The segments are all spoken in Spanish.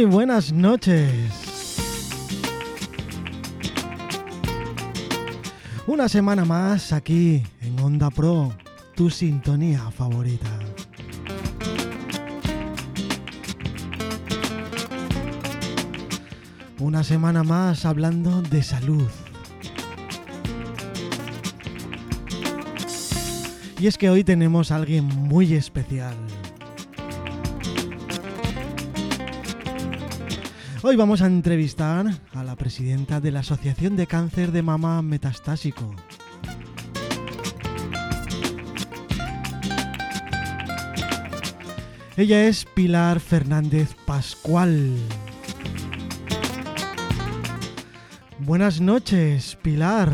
Muy buenas noches. Una semana más aquí en Onda Pro, tu sintonía favorita. Una semana más hablando de salud. Y es que hoy tenemos a alguien muy especial. Hoy vamos a entrevistar a la presidenta de la Asociación de Cáncer de Mama Metastásico. Ella es Pilar Fernández Pascual. Buenas noches, Pilar.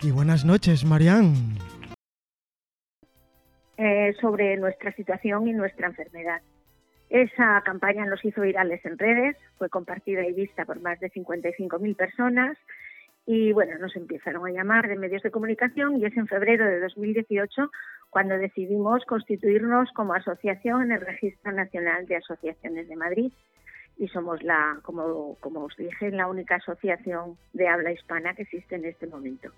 Y buenas noches, Marián. Eh, sobre nuestra situación y nuestra enfermedad. Esa campaña nos hizo virales en redes, fue compartida y vista por más de 55.000 personas y bueno, nos empezaron a llamar de medios de comunicación y es en febrero de 2018 cuando decidimos constituirnos como asociación en el Registro Nacional de Asociaciones de Madrid y somos la, como, como os dije, la única asociación de habla hispana que existe en este momento.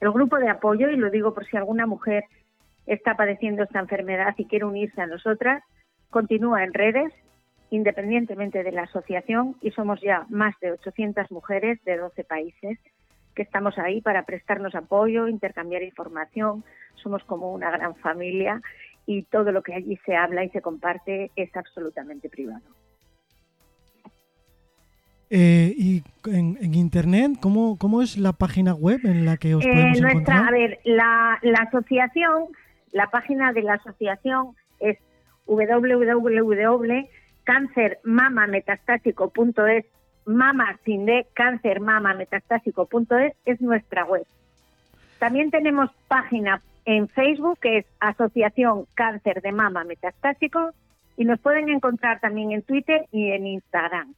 El grupo de apoyo, y lo digo por si alguna mujer está padeciendo esta enfermedad y quiere unirse a nosotras, continúa en redes, independientemente de la asociación, y somos ya más de 800 mujeres de 12 países que estamos ahí para prestarnos apoyo, intercambiar información. Somos como una gran familia y todo lo que allí se habla y se comparte es absolutamente privado. Eh, y en, internet, ¿cómo, ¿cómo es la página web en la que os eh, podemos nuestra, encontrar? A ver, la, la asociación, la página de la asociación es www.cancermamametastásico.es, mama sin de cancermamametastásico.es es nuestra web. También tenemos página en Facebook que es Asociación Cáncer de Mama Metastásico y nos pueden encontrar también en Twitter y en Instagram.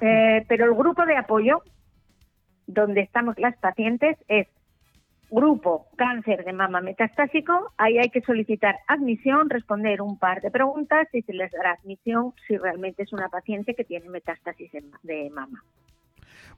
Eh, pero el grupo de apoyo donde estamos las pacientes es grupo cáncer de mama metastásico, ahí hay que solicitar admisión, responder un par de preguntas y se les dará admisión si realmente es una paciente que tiene metástasis de mama.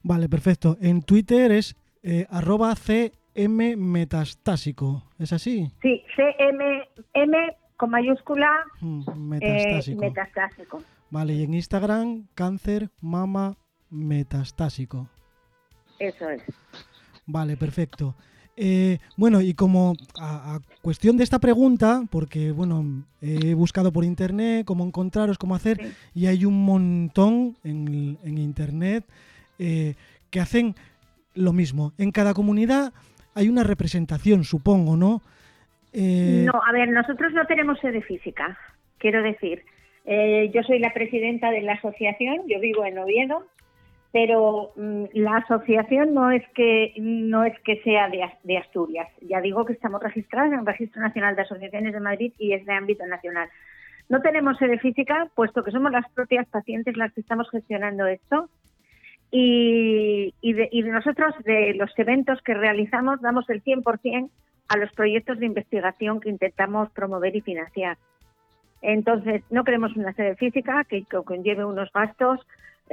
Vale, perfecto. En Twitter es eh, arroba CM metastásico, ¿es así? Sí, CM M con mayúscula mm, eh, metastásico. Vale, y en Instagram, cáncer mama metastásico. Eso es. Vale, perfecto. Eh, bueno, y como a, cuestión de esta pregunta, porque bueno, he buscado por internet cómo encontraros, cómo hacer, y hay un montón en, internet eh, que hacen lo mismo. En cada comunidad hay una representación, supongo, ¿no? Eh, no, a ver, nosotros no tenemos sede física, quiero decir. yo soy la presidenta de la asociación, yo vivo en Oviedo, pero mm, la asociación no es que no es que sea de, Asturias. Ya digo que estamos registrados en el Registro Nacional de Asociaciones de Madrid y es de ámbito nacional. No tenemos sede física, puesto que somos las propias pacientes las que estamos gestionando esto. Y, de, y nosotros, de los eventos que realizamos, damos el 100% a los proyectos de investigación que intentamos promover y financiar. Entonces, no queremos una sede física que conlleve unos gastos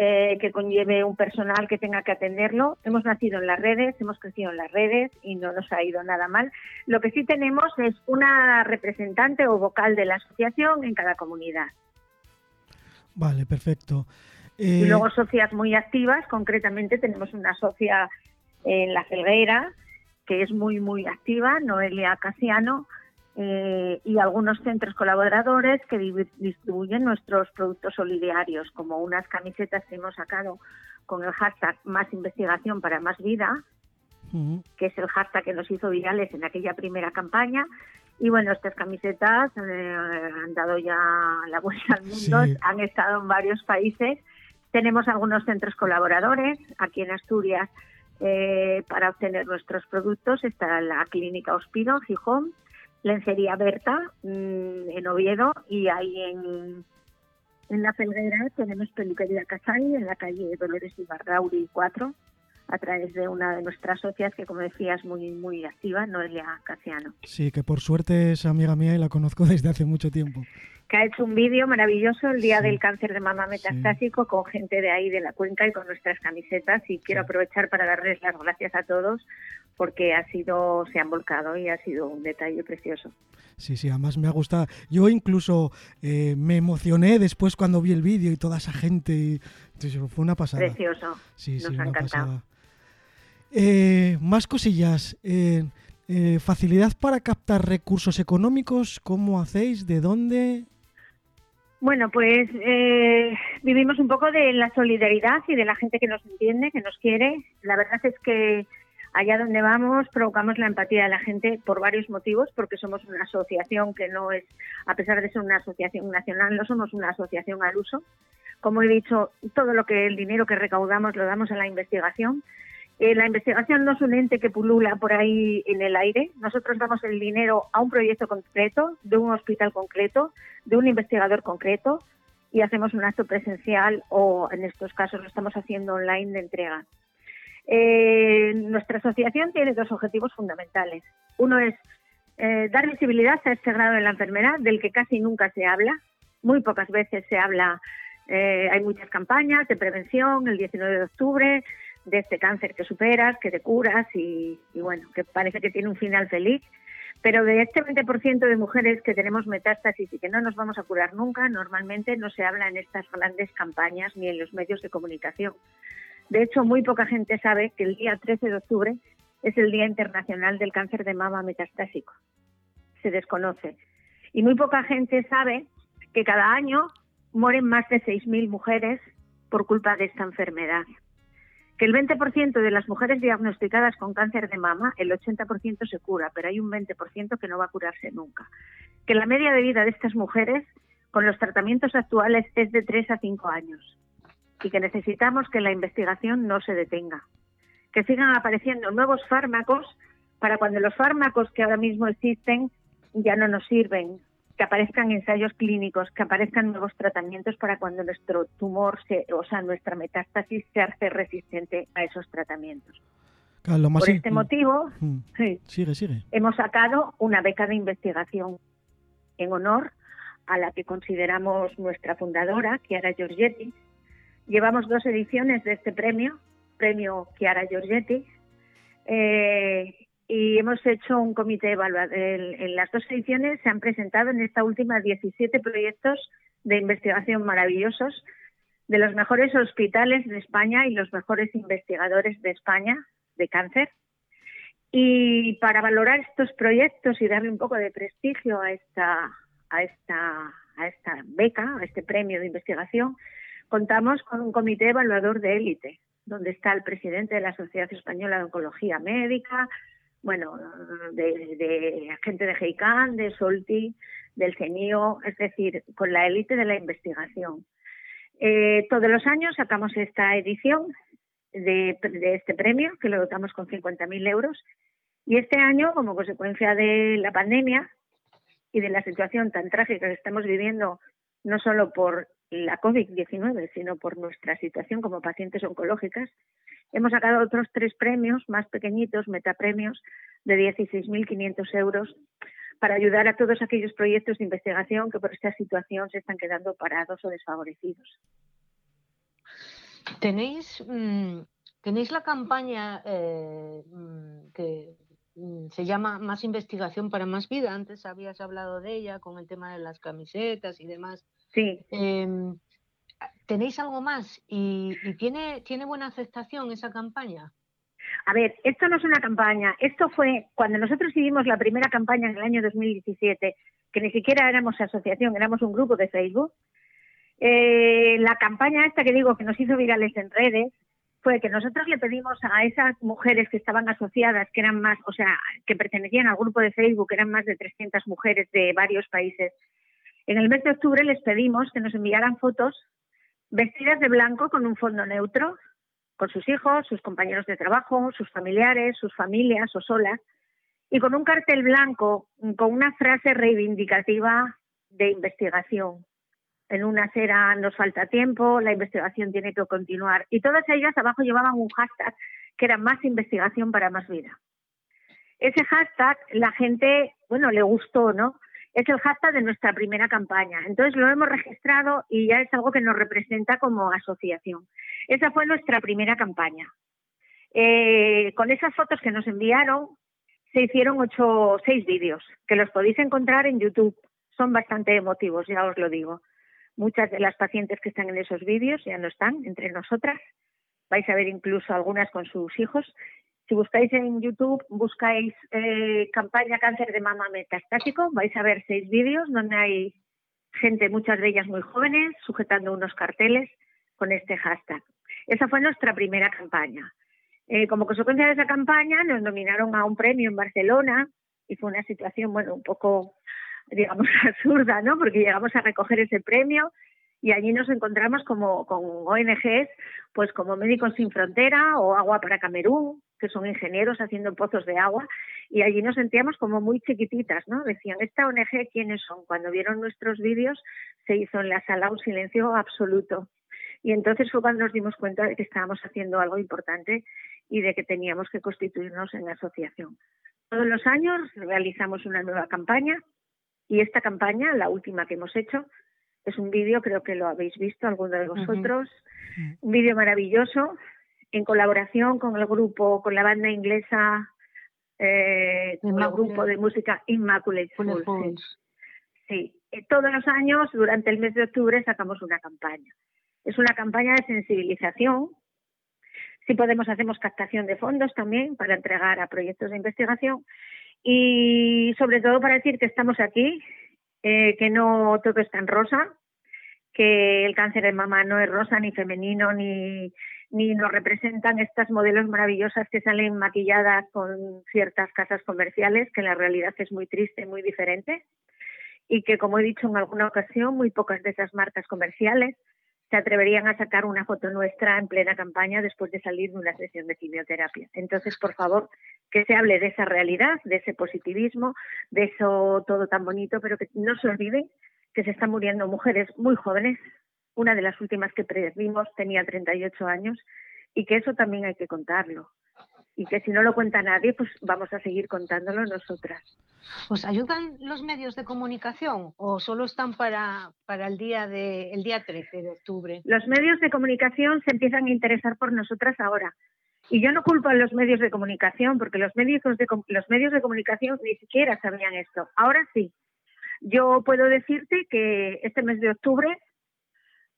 eh, que conlleve un personal que tenga que atenderlo. Hemos nacido en las redes, hemos crecido en las redes y no nos ha ido nada mal. Lo que sí tenemos es una representante o vocal de la asociación en cada comunidad. Vale, perfecto. Y luego eh, socias muy activas, concretamente tenemos una socia en La Felguera que es muy, muy activa, Noelia Casiano, eh, y algunos centros colaboradores que distribuyen nuestros productos solidarios, como unas camisetas que hemos sacado con el hashtag Más Investigación para Más Vida, que es el hashtag que nos hizo virales en aquella primera campaña. Y bueno, estas camisetas eh, han dado ya la vuelta al mundo, han estado en varios países. Tenemos algunos centros colaboradores aquí en Asturias eh, para obtener nuestros productos. Está la Clínica Hospido, Gijón, Lencería Berta mm, en Oviedo y ahí en, en La Felguera tenemos Peluquería Casay en la calle Dolores Ibarrauri 4. a través de una de nuestras socias que, como decías, muy muy activa, Noelia Casiano. Sí, que por suerte es amiga mía y la conozco desde hace mucho tiempo. Que ha hecho un vídeo maravilloso el día del cáncer de mama metastásico con gente de ahí de la cuenca y con nuestras camisetas y quiero aprovechar para darles las gracias a todos porque ha sido se han volcado y ha sido un detalle precioso. Sí, sí, además me ha gustado. Yo incluso eh, me emocioné después cuando vi el vídeo y toda esa gente. fue una pasada. Precioso. Sí, sí, una pasada. Eh, más cosillas. Eh, facilidad para captar recursos económicos. ¿Cómo hacéis? ¿De dónde? Bueno, pues vivimos un poco de la solidaridad y de la gente que nos entiende, que nos quiere. La verdad es que allá donde vamos provocamos la empatía de la gente por varios motivos, porque somos una asociación que no es, a pesar de ser una asociación nacional, no somos una asociación al uso. Como he dicho, todo lo que el dinero que recaudamos lo damos a la investigación. Eh, la investigación no es un ente que pulula por ahí en el aire. Nosotros damos el dinero a un proyecto concreto, de un hospital concreto, de un investigador concreto y hacemos un acto presencial o en estos casos lo estamos haciendo online de entrega. Eh, nuestra asociación tiene dos objetivos fundamentales. Uno es eh, dar visibilidad a este grado de la enfermedad del que casi nunca se habla. Muy pocas veces se habla, eh, hay muchas campañas de prevención, el 19 de octubre, de este cáncer que superas, que te curas y, y bueno, que parece que tiene un final feliz. Pero de este 20% de mujeres que tenemos metástasis y que no nos vamos a curar nunca, normalmente no se habla en estas grandes campañas ni en los medios de comunicación. De hecho, muy poca gente sabe que el día 13 de octubre es el Día Internacional del Cáncer de Mama Metastásico. Se desconoce. Y muy poca gente sabe que cada año mueren más de 6.000 mujeres por culpa de esta enfermedad. Que el 20% de las mujeres diagnosticadas con cáncer de mama, el 80% se cura, pero hay un 20% que no va a curarse nunca. Que la media de vida de estas mujeres con los tratamientos actuales es de 3 a 5 años y que necesitamos que la investigación no se detenga, que sigan apareciendo nuevos fármacos para cuando los fármacos que ahora mismo existen ya no nos sirven, que aparezcan ensayos clínicos, que aparezcan nuevos tratamientos para cuando nuestro tumor, se, o sea, nuestra metástasis se hace resistente a esos tratamientos. Por este motivo, mm. sigue, sigue. hemos sacado una beca de investigación en honor a la que consideramos nuestra fundadora, Chiara Giorgetti, Llevamos dos ediciones de este premio, premio Chiara Giorgetti, eh, y hemos hecho un comité evaluador. En, las dos ediciones se han presentado en esta última 17 proyectos de investigación maravillosos de los mejores hospitales de España y los mejores investigadores de España de cáncer. Y para valorar estos proyectos y darle un poco de prestigio a esta beca, a este premio de investigación, contamos con un comité evaluador de élite, donde está el presidente de la Sociedad Española de Oncología Médica, bueno, de, gente de GEICAN, de SOLTI, del CENIO, es decir, con la élite de la investigación. Eh, todos los años sacamos esta edición de, este premio, que lo dotamos con 50.000 euros, y este año, como consecuencia de la pandemia y de la situación tan trágica que estamos viviendo, no solo por la COVID-19, sino por nuestra situación como pacientes oncológicas, hemos sacado otros tres premios más pequeñitos, metapremios, de 16.500 euros para ayudar a todos aquellos proyectos de investigación que por esta situación se están quedando parados o desfavorecidos. Tenéis, mm, tenéis la campaña eh, mm, que mm, se llama Más investigación para más vida. Antes habías hablado de ella con el tema de las camisetas y demás. Sí. Em, ¿Tenéis algo más? ¿Y, tiene, tiene buena aceptación esa campaña? A ver, esto no es una campaña. Esto fue cuando nosotros hicimos la primera campaña en el año 2017, que ni siquiera éramos asociación, éramos un grupo de Facebook. Eh, la campaña esta que digo que nos hizo virales en redes fue que nosotros le pedimos a esas mujeres que estaban asociadas, que eran más, o sea, que pertenecían al grupo de Facebook, que eran más de 300 mujeres de varios países, en el mes de octubre les pedimos que nos enviaran fotos vestidas de blanco con un fondo neutro, con sus hijos, sus compañeros de trabajo, sus familiares, sus familias o solas, y con un cartel blanco con una frase reivindicativa de investigación. En una era nos falta tiempo, la investigación tiene que continuar. Y todas ellas abajo llevaban un hashtag que era más investigación para más vida. Ese hashtag la gente, bueno, le gustó, ¿no? Es el hashtag de nuestra primera campaña. Entonces lo hemos registrado y ya es algo que nos representa como asociación. Esa fue nuestra primera campaña. Eh, con esas fotos que nos enviaron, se hicieron ocho, seis vídeos que los podéis encontrar en YouTube. Son bastante emotivos, ya os lo digo. Muchas de las pacientes que están en esos vídeos ya no están entre nosotras. Vais a ver incluso algunas con sus hijos si buscáis en YouTube, buscáis eh, campaña cáncer de mama metastásico, vais a ver seis vídeos donde hay gente, muchas de ellas muy jóvenes, sujetando unos carteles con este hashtag. Esa fue nuestra primera campaña. Eh, como consecuencia de esa campaña, nos nominaron a un premio en Barcelona y fue una situación, bueno, un poco, digamos, absurda, ¿no? Porque llegamos a recoger ese premio y allí nos encontramos como con ONGs, pues como Médicos Sin Frontera o Agua para Camerún, que son ingenieros haciendo pozos de agua, y allí nos sentíamos como muy chiquititas, ¿no? Decían, ¿esta ONG quiénes son? Cuando vieron nuestros vídeos se hizo en la sala un silencio absoluto. Y entonces fue cuando nos dimos cuenta de que estábamos haciendo algo importante y de que teníamos que constituirnos en asociación. Todos los años realizamos una nueva campaña y esta campaña, la última que hemos hecho, es un vídeo, creo que lo habéis visto alguno de vosotros, un vídeo maravilloso en colaboración con el grupo, con la banda inglesa, eh, con el grupo de música Immaculate Fools. Sí, eh, todos los años, durante el mes de octubre, sacamos una campaña. Es una campaña de sensibilización. Si podemos, hacemos captación de fondos también para entregar a proyectos de investigación y sobre todo para decir que estamos aquí, eh, que no todo está en rosa, que el cáncer de mama no es rosa ni femenino ni, ni nos representan estas modelos maravillosas que salen maquilladas con ciertas casas comerciales, que la realidad es muy triste, muy diferente, y que, como he dicho en alguna ocasión, muy pocas de esas marcas comerciales se atreverían a sacar una foto nuestra en plena campaña después de salir de una sesión de quimioterapia. Entonces, por favor, que se hable de esa realidad, de ese positivismo, de eso todo tan bonito, pero que no se olviden que se están muriendo mujeres muy jóvenes, una de las últimas que predimos tenía 38 años y que eso también hay que contarlo. Y que si no lo cuenta nadie, pues vamos a seguir contándolo nosotras. ¿Os ayudan los medios de comunicación o solo están para, para el, día de, el día 13 de octubre? Los medios de comunicación se empiezan a interesar por nosotras ahora. Y yo no culpo a los medios de comunicación, porque los medios de, los medios de comunicación ni siquiera sabían esto. Ahora sí. Yo puedo decirte que este mes de octubre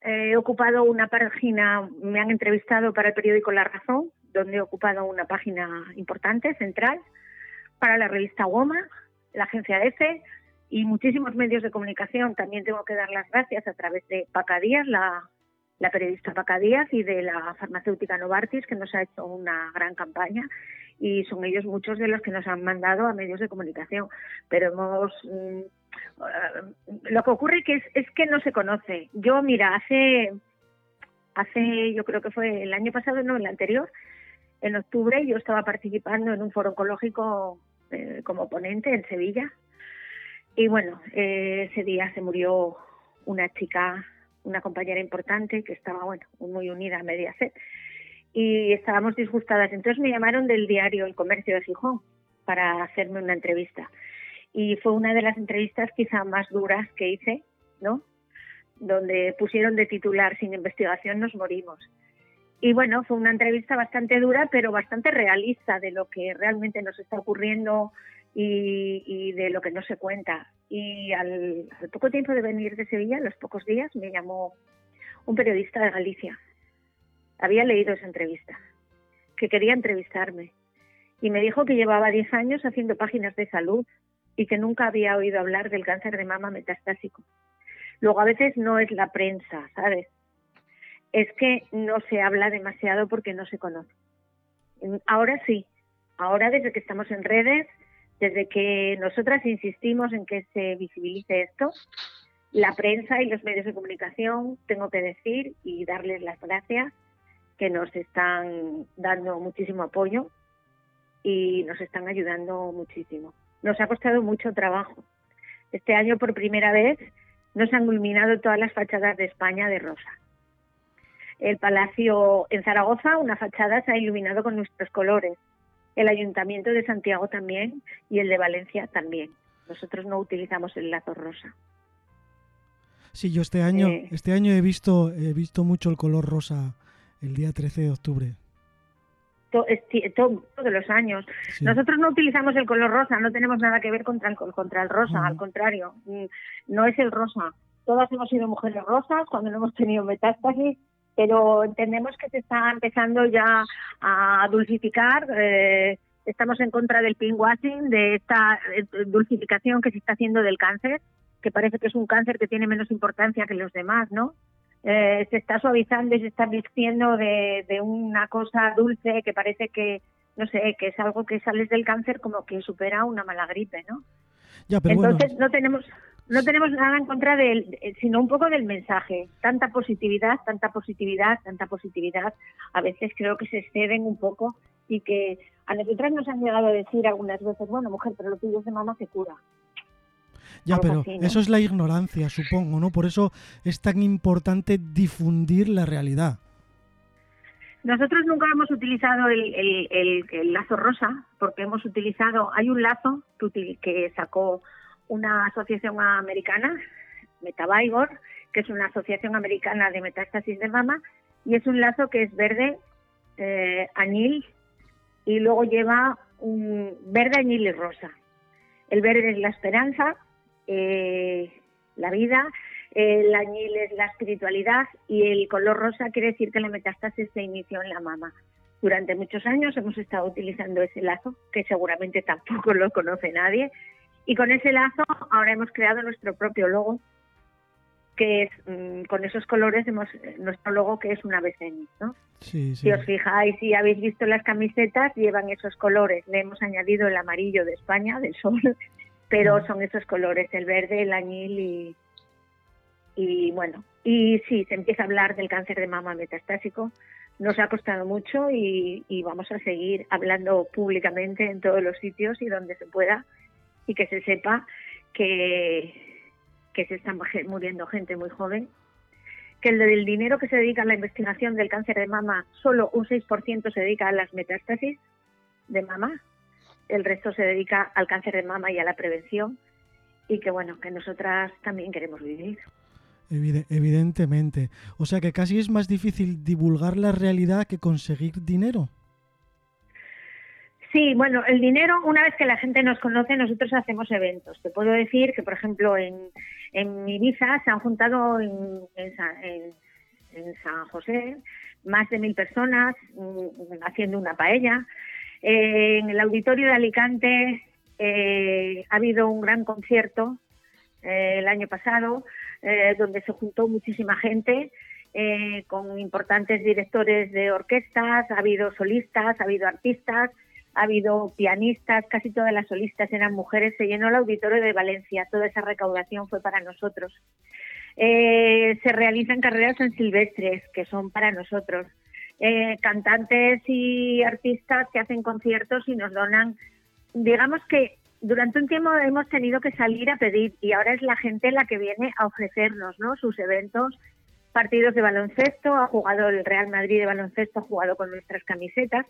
he ocupado una página, me han entrevistado para el periódico La Razón, donde he ocupado una página importante, central, para la revista WOMA, la agencia EFE y muchísimos medios de comunicación. También tengo que dar las gracias a través de Paca Díaz, la, la periodista Paca Díaz, y de la farmacéutica Novartis, que nos ha hecho una gran campaña y son ellos muchos de los que nos han mandado a medios de comunicación. Pero hemos mm, lo que ocurre que es, es que no se conoce. Yo, mira, hace, hace, yo creo que fue el año pasado, no, el anterior, en octubre, yo estaba participando en un foro oncológico eh, como ponente en Sevilla. Y bueno, eh, ese día se murió una chica, una compañera importante que estaba, bueno, muy unida a Mediaset. Y estábamos disgustadas. Entonces me llamaron del diario El Comercio de Gijón para hacerme una entrevista y fue una de las entrevistas quizá más duras que hice, ¿no? Donde pusieron de titular sin investigación nos morimos. Y bueno, fue una entrevista bastante dura, pero bastante realista de lo que realmente nos está ocurriendo y, de lo que no se cuenta. Y al, al, poco tiempo de venir de Sevilla, a los pocos días, me llamó un periodista de Galicia. Había leído esa entrevista, que quería entrevistarme. Y me dijo que llevaba 10 años haciendo páginas de salud y que nunca había oído hablar del cáncer de mama metastásico. Luego a veces no es la prensa, ¿sabes? Es que no se habla demasiado porque no se conoce. Ahora sí, ahora desde que estamos en redes, desde que nosotras insistimos en que se visibilice esto, la prensa y los medios de comunicación, tengo que decir y darles las gracias, que nos están dando muchísimo apoyo y nos están ayudando muchísimo nos ha costado mucho trabajo. Este año, por primera vez, nos han iluminado todas las fachadas de España de rosa. El Palacio en Zaragoza, una fachada se ha iluminado con nuestros colores. El Ayuntamiento de Santiago también y el de Valencia también. Nosotros no utilizamos el lazo rosa. Sí, yo este año, eh. este año he visto, he visto mucho el color rosa el día 13 de octubre. Todos los años. Nosotros no utilizamos el color rosa, no tenemos nada que ver contra el, contra el rosa, al contrario, mm, no es el rosa. Todas hemos sido mujeres rosas cuando no hemos tenido metástasis, pero entendemos que se está empezando ya a dulcificar. Eh, estamos en contra del pinkwashing, de esta eh, dulcificación que se está haciendo del cáncer que parece que es un cáncer que tiene menos importancia que los demás, ¿no? Eh, se está suavizando y se está vistiendo de, una cosa dulce que parece que, no sé, que es algo que sales del cáncer como que supera una mala gripe, ¿no? Entonces no tenemos no tenemos nada en contra de él, sino un poco del mensaje. Tanta positividad, tanta positividad, tanta positividad. A veces creo que se exceden un poco y que a nosotras nos han llegado a decir algunas veces, bueno, mujer, pero lo tuyo es de mamá se cura. Ya, pero eso es la ignorancia, supongo, ¿no? Por eso es tan importante difundir la realidad. Nosotros nunca hemos utilizado el, lazo rosa, porque hemos utilizado, hay un lazo que, que sacó una asociación americana, Metabaigor, que es una asociación americana de metástasis de mama, y es un lazo que es verde, eh, anil, y luego lleva un verde, añil y rosa. El verde es la esperanza, eh, la vida, el añil es la espiritualidad y el color rosa quiere decir que la metástasis se inició en la mama. Durante muchos años hemos estado utilizando ese lazo, que seguramente tampoco lo conoce nadie, y con ese lazo ahora hemos creado nuestro propio logo, que es mm, con esos colores hemos nuestro logo que es una ave ¿no? Si os fijáis, si habéis visto las camisetas, llevan esos colores. Le hemos añadido el amarillo de España, del sol, pero son esos colores, el verde, el añil y, y bueno, y sí, se empieza a hablar del cáncer de mama metastásico. Nos ha costado mucho y, vamos a seguir hablando públicamente en todos los sitios y donde se pueda y que se sepa que, que se está muriendo gente muy joven, que el del dinero que se dedica a la investigación del cáncer de mama, solo un 6% se dedica a las metástasis de mama, el resto se dedica al cáncer de mama y a la prevención y que bueno, que nosotras también queremos vivir. Evidentemente. O sea que casi es más difícil divulgar la realidad que conseguir dinero. Sí, bueno, el dinero, una vez que la gente nos conoce, nosotros hacemos eventos. Te puedo decir que, por ejemplo, en, en Ibiza se han juntado en, en, San José más de mil personas mm, haciendo una paella en el auditorio de Alicante eh, ha habido un gran concierto eh, el año pasado eh, donde se juntó muchísima gente con importantes directores de orquestas, ha habido solistas, ha habido artistas, ha habido pianistas, casi todas las solistas eran mujeres, se llenó el auditorio de Valencia, toda esa recaudación fue para nosotros. se realizan carreras en silvestres, que son para nosotros. Eh, cantantes y artistas que hacen conciertos y nos donan, digamos que durante un tiempo hemos tenido que salir a pedir y ahora es la gente la que viene a ofrecernos ¿no? sus eventos, partidos de baloncesto, ha jugado el Real Madrid de baloncesto, ha jugado con nuestras camisetas.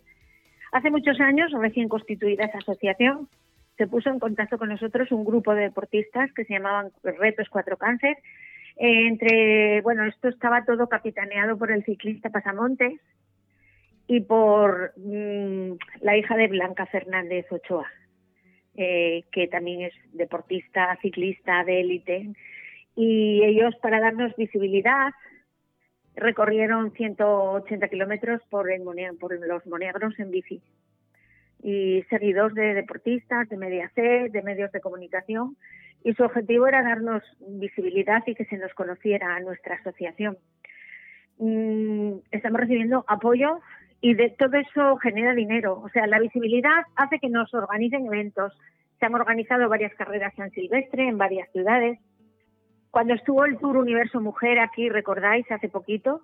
Hace muchos años, recién constituida esa asociación, se puso en contacto con nosotros un grupo de deportistas que se llamaban Retos Cuatro Cáncer. Eh, entre, bueno, esto estaba todo capitaneado por el ciclista Pasamontes, y por mm, la hija de Blanca Fernández Ochoa, eh, que también es deportista, ciclista de élite. Y ellos, para darnos visibilidad, recorrieron 180 kilómetros por, los Monegros en bici. Y seguidos de deportistas, de media de medios de comunicación. Y su objetivo era darnos visibilidad y que se nos conociera a nuestra asociación. Mm, estamos recibiendo apoyo y de todo eso genera dinero. O sea, la visibilidad hace que nos organicen eventos. Se han organizado varias carreras en Silvestre, en varias ciudades. Cuando estuvo el Tour Universo Mujer aquí, recordáis, hace poquito,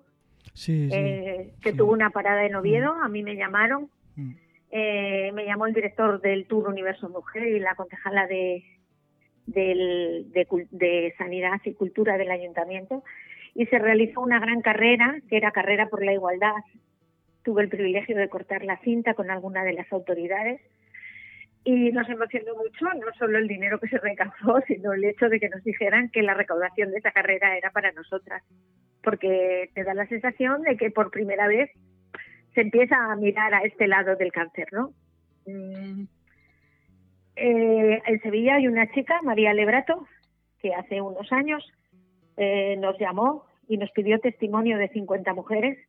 sí, eh, que tuvo una parada en Oviedo, mm. a mí me llamaron. Mm. Eh, me llamó el director del Tour Universo Mujer y la concejala de, de Sanidad y Cultura del Ayuntamiento y se realizó una gran carrera, que era Carrera por la Igualdad. Tuve el privilegio de cortar la cinta con alguna de las autoridades y nos emocionó mucho, no solo el dinero que se recaudó, sino el hecho de que nos dijeran que la recaudación de esa carrera era para nosotras, porque te da la sensación de que por primera vez se empieza a mirar a este lado del cáncer, ¿no? Mm. Eh, en Sevilla hay una chica, María Lebrato, que hace unos años eh, nos llamó y nos pidió testimonio de 50 mujeres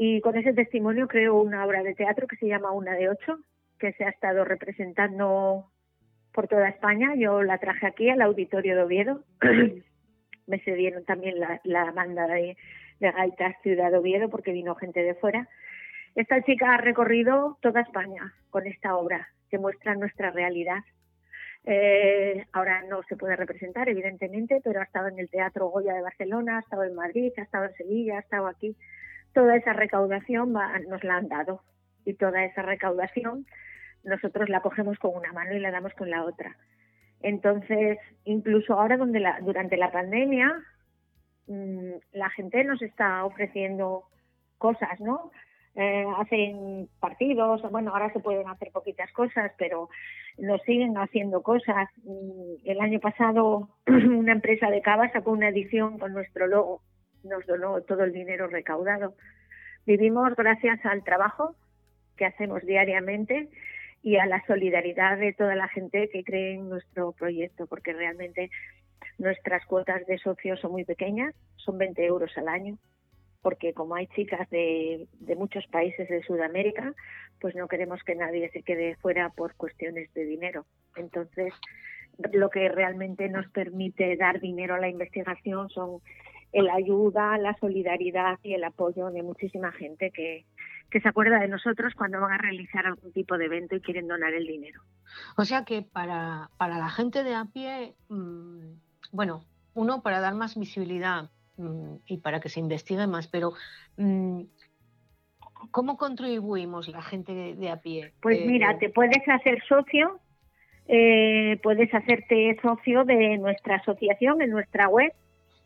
y con ese testimonio creó una obra de teatro que se llama Una de Ocho, que se ha estado representando por toda España. Yo la traje aquí al Auditorio de Oviedo. Me cedieron también la, la banda de, de Gaitas Ciudad de Oviedo porque vino gente de fuera. Esta chica ha recorrido toda España con esta obra que muestra nuestra realidad. Eh, ahora no se puede representar, evidentemente, pero ha estado en el Teatro Goya de Barcelona, ha estado en Madrid, ha estado en Sevilla, ha estado aquí. Toda esa recaudación nos la han dado y toda esa recaudación nosotros la cogemos con una mano y la damos con la otra. Entonces, incluso ahora donde la, durante la pandemia, mm, la gente nos está ofreciendo cosas, ¿no? Eh, hacen partidos, bueno, ahora se pueden hacer poquitas cosas, pero nos siguen haciendo cosas. Mm, el año pasado una empresa de cava sacó una edición con nuestro logo, nos donó todo el dinero recaudado. Vivimos gracias al trabajo que hacemos diariamente y a la solidaridad de toda la gente que cree en nuestro proyecto, porque realmente nuestras cuotas de socios son muy pequeñas, son 20 euros al año porque como hay chicas de, muchos países de Sudamérica, pues no queremos que nadie se quede fuera por cuestiones de dinero. Entonces, lo que realmente nos permite dar dinero a la investigación son la ayuda, la solidaridad y el apoyo de muchísima gente que, que se acuerda de nosotros cuando van a realizar algún tipo de evento y quieren donar el dinero. O sea que para, para la gente de a pie, mm, bueno, uno, para dar más visibilidad Mm, y para que se investigue más, pero mm, ¿cómo contribuimos la gente de, a pie? Pues mira, eh, te puedes hacer socio, eh, puedes hacerte socio de nuestra asociación en nuestra web,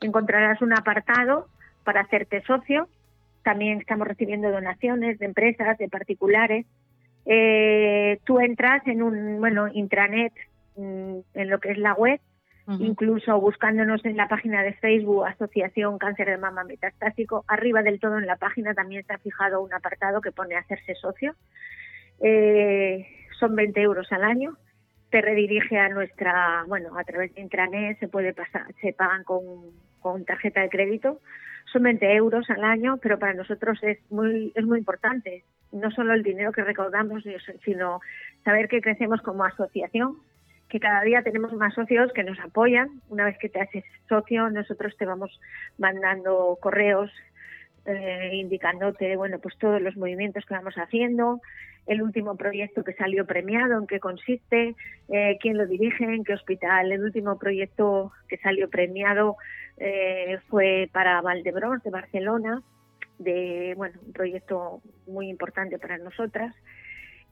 encontrarás un apartado para hacerte socio, también estamos recibiendo donaciones de empresas, de particulares. Eh, tú entras en un, bueno, intranet, mm, en lo que es la web, incluso buscándonos en la página de Facebook Asociación Cáncer de Mama Metastásico, arriba del todo en la página también se ha fijado un apartado que pone hacerse socio. Eh, son 20 euros al año. Te redirige a nuestra, bueno, a través de intranet se puede pasar, se pagan con, con tarjeta de crédito. Son 20 euros al año, pero para nosotros es muy, es muy importante. No solo el dinero que recaudamos, sino saber que crecemos como asociación que cada día tenemos más socios que nos apoyan. Una vez que te haces socio, nosotros te vamos mandando correos eh, indicándote, bueno, pues todos los movimientos que vamos haciendo, el último proyecto que salió premiado, en qué consiste, eh, quién lo dirige, en qué hospital. El último proyecto que salió premiado eh, fue para Valdebrós de Barcelona, de bueno, un proyecto muy importante para nosotras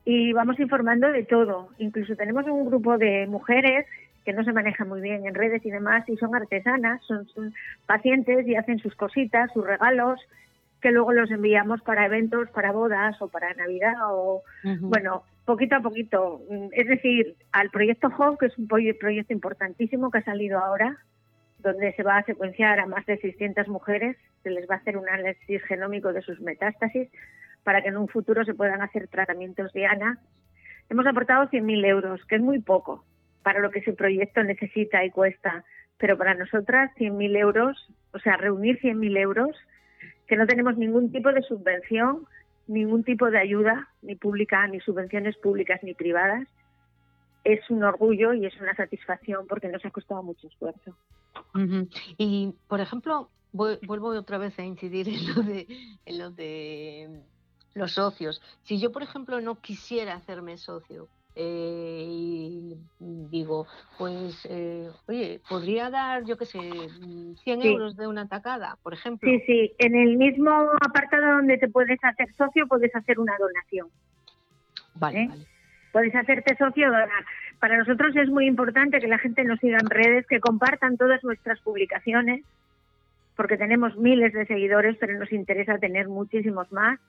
y vamos informando de todo. Incluso tenemos un grupo de mujeres que no se manejan muy bien en redes y demás y son artesanas, son, pacientes y hacen sus cositas, sus regalos que luego los enviamos para eventos, para bodas o para Navidad o bueno, poquito a poquito. Es decir, al proyecto HOP, que es un proyecto importantísimo que ha salido ahora, donde se va a secuenciar a más de 600 mujeres, se les va a hacer un análisis genómico de sus metástasis, para que en un futuro se puedan hacer tratamientos de ANA. Hemos aportado 100.000 euros, que es muy poco para lo que ese proyecto necesita y cuesta, pero para nosotras 100.000 euros, o sea, reunir 100.000 euros, que no tenemos ningún tipo de subvención, ningún tipo de ayuda, ni pública, ni subvenciones públicas ni privadas, es un orgullo y es una satisfacción porque nos ha costado mucho esfuerzo. Y, por ejemplo, vuelvo otra vez a incidir en lo en lo de los socios. Si yo, por ejemplo, no quisiera hacerme socio eh, y digo, pues, eh, oye, podría dar, yo qué sé, 100 euros de una tacada, por ejemplo. Sí, sí, en el mismo apartado donde te puedes hacer socio, puedes hacer una donación. Vale, ¿Eh? vale. Puedes hacerte socio o donar. Para nosotros es muy importante que la gente nos siga en redes, que compartan todas nuestras publicaciones, porque tenemos miles de seguidores, pero nos interesa tener muchísimos más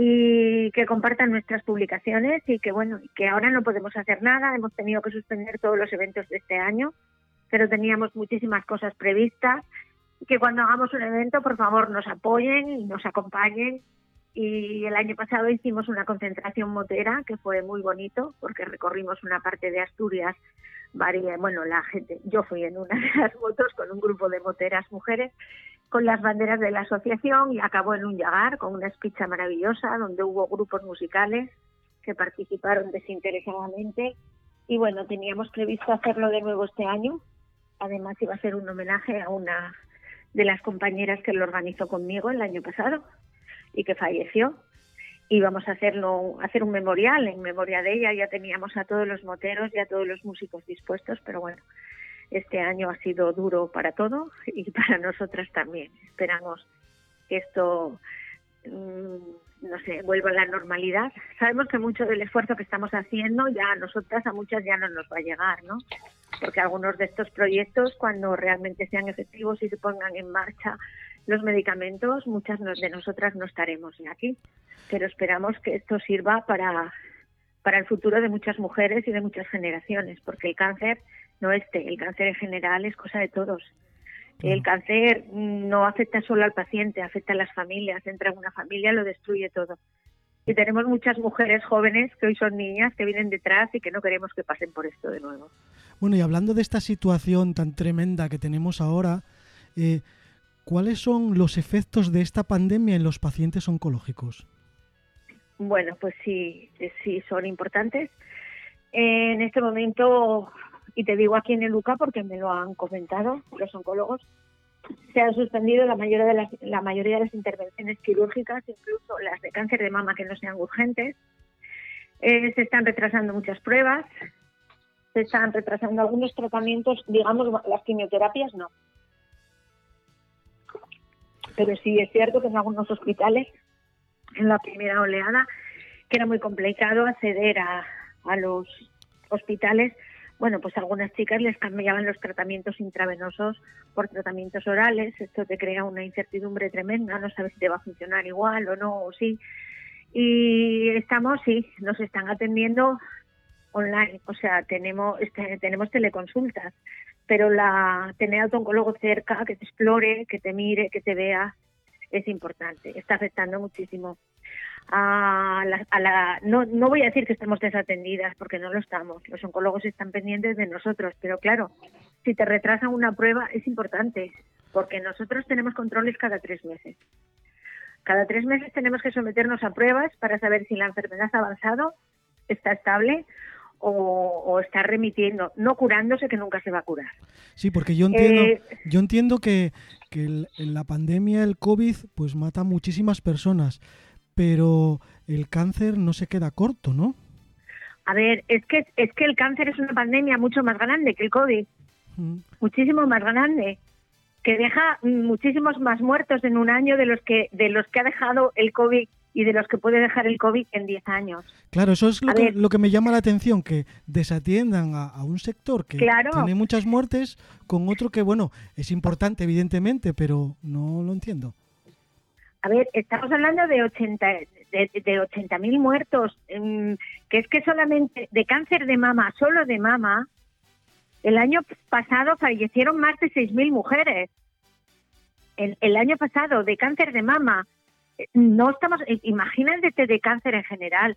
y que compartan nuestras publicaciones y que bueno, que ahora no podemos hacer nada, hemos tenido que suspender todos los eventos de este año, pero teníamos muchísimas cosas previstas que cuando hagamos un evento, por favor, nos apoyen y nos acompañen. Y el año pasado hicimos una concentración motera que fue muy bonito porque recorrimos una parte de Asturias bueno, la gente, yo fui en una de las motos con un grupo de moteras mujeres con las banderas de la asociación y acabó en un yagar con una espicha maravillosa donde hubo grupos musicales que participaron desinteresadamente y bueno, teníamos previsto hacerlo de nuevo este año. Además iba a ser un homenaje a una de las compañeras que lo organizó conmigo el año pasado y que falleció y vamos a hacerlo, hacer un memorial en memoria de ella. Ya teníamos a todos los moteros y a todos los músicos dispuestos, pero bueno, este año ha sido duro para todo y para nosotras también. Esperamos que esto, mm, no sé, vuelva a la normalidad. Sabemos que mucho del esfuerzo que estamos haciendo ya a nosotras, a muchas ya no nos va a llegar, ¿no? Porque algunos de estos proyectos, cuando realmente sean efectivos y se pongan en marcha los medicamentos, muchas de nosotras no estaremos aquí pero esperamos que esto sirva para, para el futuro de muchas mujeres y de muchas generaciones, porque el cáncer no este, el cáncer en general es cosa de todos. El cáncer no afecta solo al paciente, afecta a las familias, entra en una familia, lo destruye todo. Y tenemos muchas mujeres jóvenes que hoy son niñas que vienen detrás y que no queremos que pasen por esto de nuevo. Bueno, y hablando de esta situación tan tremenda que tenemos ahora, eh, ¿cuáles son los efectos de esta pandemia en los pacientes oncológicos? Bueno, pues sí, sí son importantes. En este momento, y te digo aquí en el UCA porque me lo han comentado los oncólogos, se han suspendido la mayoría de las, la mayoría de las intervenciones quirúrgicas, incluso las de cáncer de mama que no sean urgentes. Eh, se están retrasando muchas pruebas, se están retrasando algunos tratamientos, digamos, las quimioterapias no. Pero sí es cierto que en algunos hospitales en la primera oleada, que era muy complicado acceder a, a los hospitales. Bueno, pues algunas chicas les cambiaban los tratamientos intravenosos por tratamientos orales. Esto te crea una incertidumbre tremenda, no sabes si te va a funcionar igual o no, o sí. Y estamos, sí, nos están atendiendo online, o sea, tenemos, este, tenemos teleconsultas, pero la tener a tu oncólogo cerca, que te explore, que te mire, que te vea, es importante, está afectando muchísimo. A la, no, no voy a decir que estemos desatendidas, porque no lo estamos. Los oncólogos están pendientes de nosotros, pero claro, si te retrasan una prueba es importante, porque nosotros tenemos controles cada tres meses. Cada tres meses tenemos que someternos a pruebas para saber si la enfermedad ha avanzado, está estable o, está remitiendo, no curándose que nunca se va a curar. Sí, porque yo entiendo, eh, yo entiendo que, que en la pandemia el COVID pues mata a muchísimas personas, pero el cáncer no se queda corto, ¿no? A ver, es que es que el cáncer es una pandemia mucho más grande que el COVID, mm. muchísimo más grande, que deja muchísimos más muertos en un año de los que de los que ha dejado el COVID y de los que puede dejar el COVID en 10 años. Claro, eso es lo, que, me llama la atención, que desatiendan a, un sector que tiene muchas muertes con otro que, bueno, es importante evidentemente, pero no lo entiendo. A ver, estamos hablando de 80 de, de 80.000 muertos, mm, que es que solamente de cáncer de mama, solo de mama, el año pasado fallecieron más de 6.000 mujeres. el año pasado de cáncer de mama no estamos, imagínate de cáncer en general,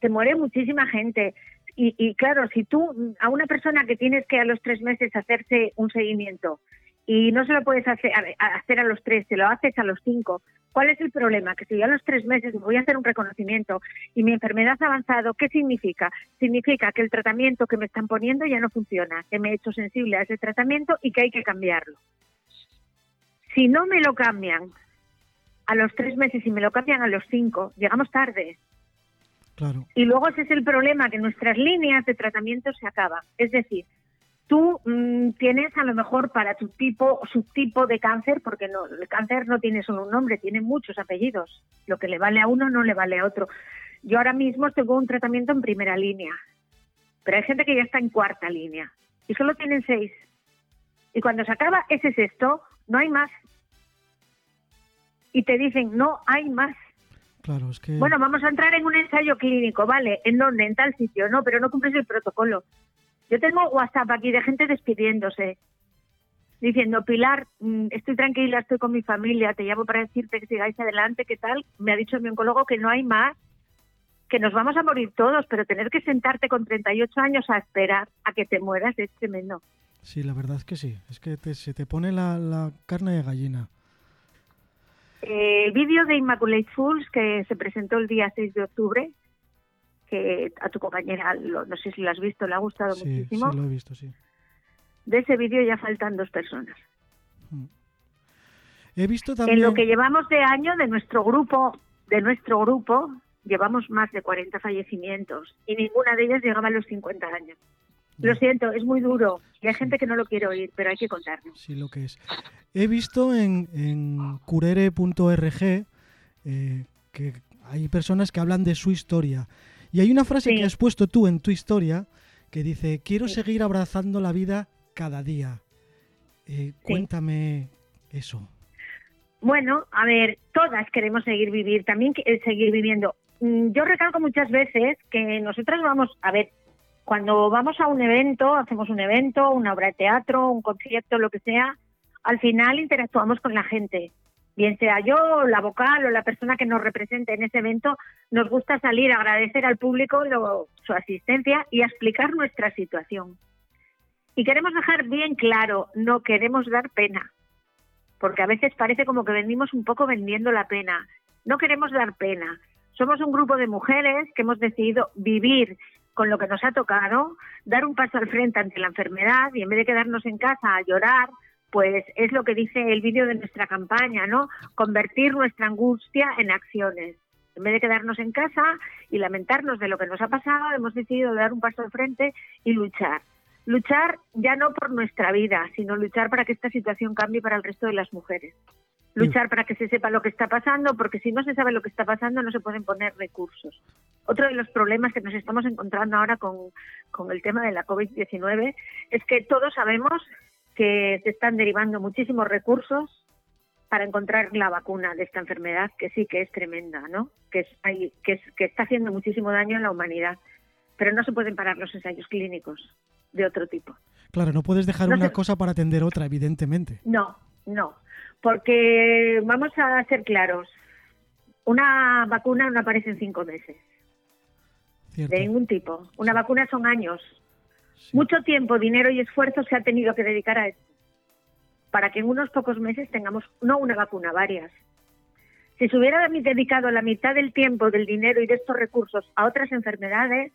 te muere muchísima gente. Y, claro, si tú a una persona que tienes que a los tres meses hacerse un seguimiento y no se lo puedes hacer a, los tres, te lo haces a los cinco, ¿cuál es el problema? Que si yo a los tres meses me voy a hacer un reconocimiento y mi enfermedad ha avanzado, ¿qué significa? Significa que el tratamiento que me están poniendo ya no funciona, que me he hecho sensible a ese tratamiento y que hay que cambiarlo. Si no me lo cambian a los tres meses y me lo cambian a los cinco, llegamos tarde. Claro. Y luego ese es el problema, que nuestras líneas de tratamiento se acaban. Es decir, tú mm, tienes a lo mejor para tu tipo o subtipo de cáncer, porque no, el cáncer no tiene solo un nombre, tiene muchos apellidos. Lo que le vale a uno no le vale a otro. Yo ahora mismo tengo un tratamiento en primera línea, pero hay gente que ya está en cuarta línea y solo tienen seis. Y cuando se acaba ese sexto, no hay más y te dicen, no hay más. Claro, es que... Bueno, vamos a entrar en un ensayo clínico, ¿vale? ¿En dónde? En tal sitio. No, pero no cumples el protocolo. Yo tengo WhatsApp aquí de gente despidiéndose, diciendo, Pilar, mm, estoy tranquila, estoy con mi familia, te llamo para decirte que sigáis adelante, ¿qué tal? Me ha dicho mi oncólogo que no hay más, que nos vamos a morir todos, pero tener que sentarte con 38 años a esperar a que te mueras es tremendo. Sí, la verdad es que sí, es que se te pone la, carne de gallina. El vídeo de Immaculate Fools que se presentó el día 6 de octubre, que a tu compañera, no sé si lo has visto, le ha gustado muchísimo. Sí, lo he visto, sí. De ese vídeo ya faltan dos personas. Mm. He visto también... En lo que llevamos de año de nuestro grupo, de nuestro grupo, llevamos más de 40 fallecimientos y ninguna de ellas llegaba a los 50 años. Lo siento, es muy duro y hay gente que no lo quiere oír, pero hay que contarlo. Sí, lo que es. He visto en, en curere.org eh, que hay personas que hablan de su historia y hay una frase que has puesto tú en tu historia que dice, quiero seguir abrazando la vida cada día. Eh, cuéntame eso. Bueno, a ver, todas queremos seguir vivir, también eh, seguir viviendo. Mm, yo recalco muchas veces que nosotras vamos, a ver, cuando vamos a un evento, hacemos un evento, una obra de teatro, un concierto, lo que sea, al final interactuamos con la gente bien sea yo, la vocal o la persona que nos represente en ese evento, nos gusta salir a agradecer al público su asistencia y a explicar nuestra situación. Y queremos dejar bien claro, no queremos dar pena, porque a veces parece como que venimos un poco vendiendo la pena. No queremos dar pena. Somos un grupo de mujeres que hemos decidido vivir con lo que nos ha tocado, dar un paso al frente ante la enfermedad y en vez de quedarnos en casa a llorar pues es lo que dice el vídeo de nuestra campaña, ¿no? Convertir nuestra angustia en acciones. En vez de quedarnos en casa y lamentarnos de lo que nos ha pasado, hemos decidido dar un paso al frente y luchar. Luchar ya no por nuestra vida, sino luchar para que esta situación cambie para el resto de las mujeres. Luchar para que se sepa lo que está pasando, porque si no se sabe lo que está pasando no se pueden poner recursos. Otro de los problemas que nos estamos encontrando ahora con, con el tema de la COVID-19 es que todos sabemos que se están derivando muchísimos recursos para encontrar la vacuna de esta enfermedad, que sí que es tremenda, ¿no? Que, es, que, que está haciendo muchísimo daño en la humanidad. Pero no se pueden parar los ensayos clínicos de otro tipo. Claro, no puedes dejar una cosa para atender otra, evidentemente. No, no. Porque vamos a ser claros. Una vacuna no aparece en cinco meses. De ningún tipo. Una vacuna son años. Mucho tiempo, dinero y esfuerzo se ha tenido que dedicar a esto, para que en unos pocos meses tengamos no una vacuna, varias. Si se hubiera dedicado la mitad del tiempo, del dinero y de estos recursos a otras enfermedades,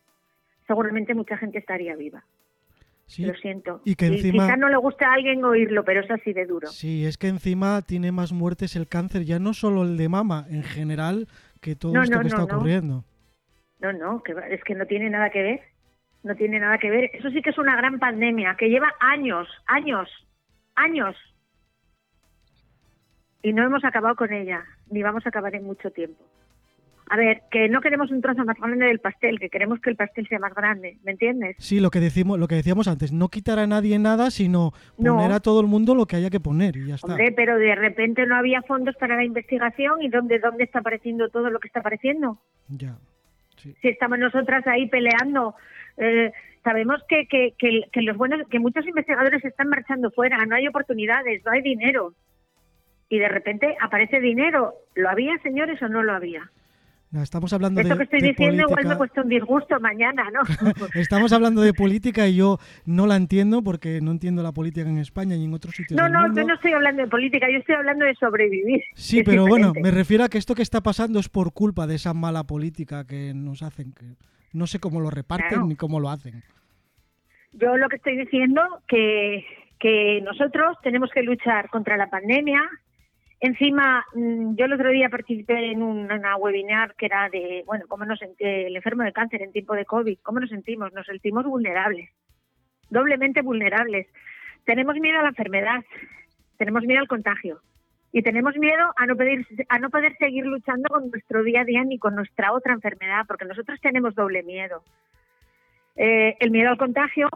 seguramente mucha gente estaría viva. Lo siento. Y que encima... quizá no le gusta a alguien oírlo, pero es así de duro. Sí, es que encima tiene más muertes el cáncer, ya no solo el de mama, en general, que todo esto que está ocurriendo. No, no, que es que no tiene nada que ver no tiene nada que ver. Eso sí que es una gran pandemia que lleva años, años, años. Y no hemos acabado con ella, ni vamos a acabar en mucho tiempo. A ver, que no queremos un trozo más grande del pastel, que queremos que el pastel sea más grande, ¿me entiendes? Sí, lo que decimos, lo que decíamos antes, no quitar a nadie nada, sino poner a todo el mundo lo que haya que poner y ya está. Hombre, pero de repente no había fondos para la investigación y dónde dónde está apareciendo todo lo que está apareciendo. Ya. Si estamos nosotras ahí peleando eh, sabemos que, que, que, los buenos, que muchos investigadores están marchando fuera, no hay oportunidades, no hay dinero. Y de repente aparece dinero. ¿Lo había, señores, o no lo había? No, estamos hablando Esto que estoy diciendo igual me cuesta un disgusto mañana, ¿no? estamos hablando de política y yo no la entiendo porque no entiendo la política en España y en otros sitios. No, no, yo no estoy hablando de política, yo estoy hablando de sobrevivir. Sí, pero bueno, me refiero a que esto que está pasando es por culpa de esa mala política que nos hacen. Que no sé cómo lo reparten ni cómo lo hacen. Yo lo que estoy diciendo que que nosotros tenemos que luchar contra la pandemia. Encima, mm, yo el otro día participé en una webinar que era de, bueno, cómo nos el enfermo de cáncer en tiempo de COVID, cómo nos sentimos, nos sentimos vulnerables, doblemente vulnerables. Tenemos miedo a la enfermedad, tenemos miedo al contagio, y tenemos miedo a no, poder, a no poder seguir luchando con nuestro día a día ni con nuestra otra enfermedad, porque nosotros tenemos doble miedo. Eh, el miedo al contagio,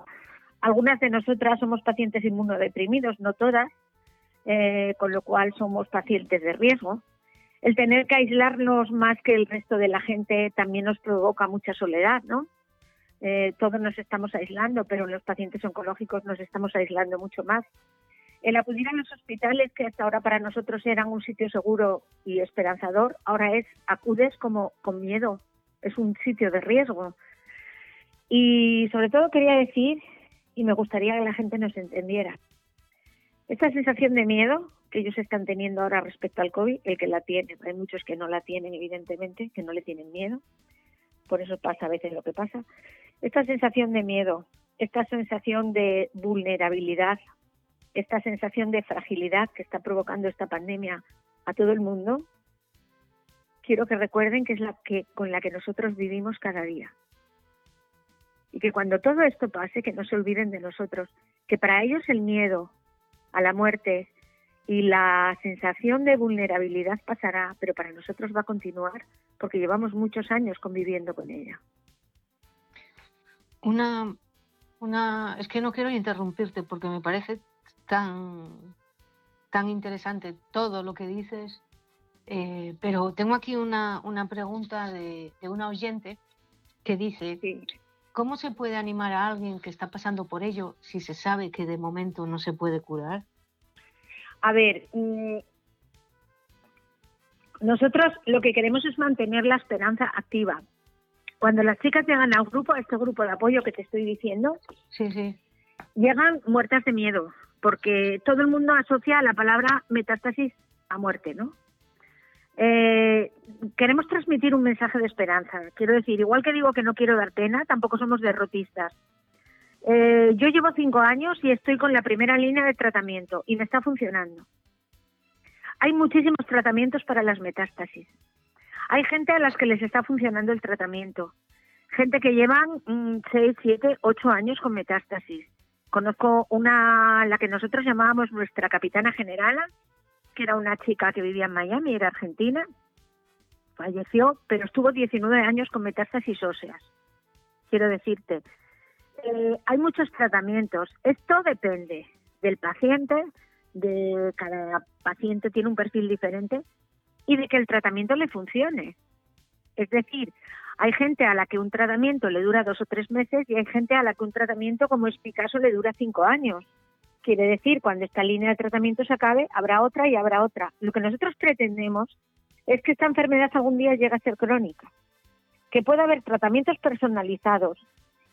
algunas de nosotras somos pacientes inmunodeprimidos, no todas, eh, con lo cual somos pacientes de riesgo. El tener que aislarnos más que el resto de la gente también nos provoca mucha soledad, ¿no? Eh, todos nos estamos aislando, pero los pacientes oncológicos nos estamos aislando mucho más. El acudir a los hospitales, que hasta ahora para nosotros eran un sitio seguro y esperanzador, ahora es acudes como con miedo, es un sitio de riesgo. Y sobre todo quería decir, y me gustaría que la gente nos entendiera, esta sensación de miedo que ellos están teniendo ahora respecto al COVID, el que la tiene, hay muchos que no la tienen, evidentemente, que no le tienen miedo, por eso pasa a veces lo que pasa. Esta sensación de miedo, esta sensación de vulnerabilidad, esta sensación de fragilidad que está provocando esta pandemia a todo el mundo, quiero que recuerden que es la que con la que nosotros vivimos cada día. Y que cuando todo esto pase, que no se olviden de nosotros, que para ellos el miedo a la muerte, y la sensación de vulnerabilidad pasará, pero para nosotros va a continuar porque llevamos muchos años conviviendo con ella. Una, una, es que no quiero interrumpirte porque me parece tan, tan interesante todo lo que dices, eh, pero tengo aquí una, una pregunta de, de, una oyente que dice, ¿cómo se puede animar a alguien que está pasando por ello si se sabe que de momento no se puede curar? A ver, mm, nosotros lo que queremos es mantener la esperanza activa. Cuando las chicas llegan al grupo, a este grupo de apoyo que te estoy diciendo, sí, sí. llegan muertas de miedo, porque todo el mundo asocia la palabra metástasis a muerte, ¿no? Eh, queremos transmitir un mensaje de esperanza. Quiero decir, igual que digo que no quiero dar pena, tampoco somos derrotistas. Eh, yo llevo cinco años y estoy con la primera línea de tratamiento y me está funcionando. Hay muchísimos tratamientos para las metástasis. Hay gente a las que les está funcionando el tratamiento. Gente que llevan mm, seis, siete, ocho años con metástasis. Conozco una, la que nosotros llamábamos nuestra capitana generala, era una chica que vivía en Miami, era argentina. Falleció, pero estuvo 19 años con metástasis óseas. Quiero decirte, eh, hay muchos tratamientos. Esto depende del paciente, de cada paciente tiene un perfil diferente y de que el tratamiento le funcione. Es decir, hay gente a la que un tratamiento le dura dos o tres meses y hay gente a la que un tratamiento, como es mi caso, le dura cinco años. Quiere decir, cuando esta línea de tratamiento se acabe, habrá otra y habrá otra. Lo que nosotros pretendemos es que esta enfermedad algún día llegue a ser crónica, que pueda haber tratamientos personalizados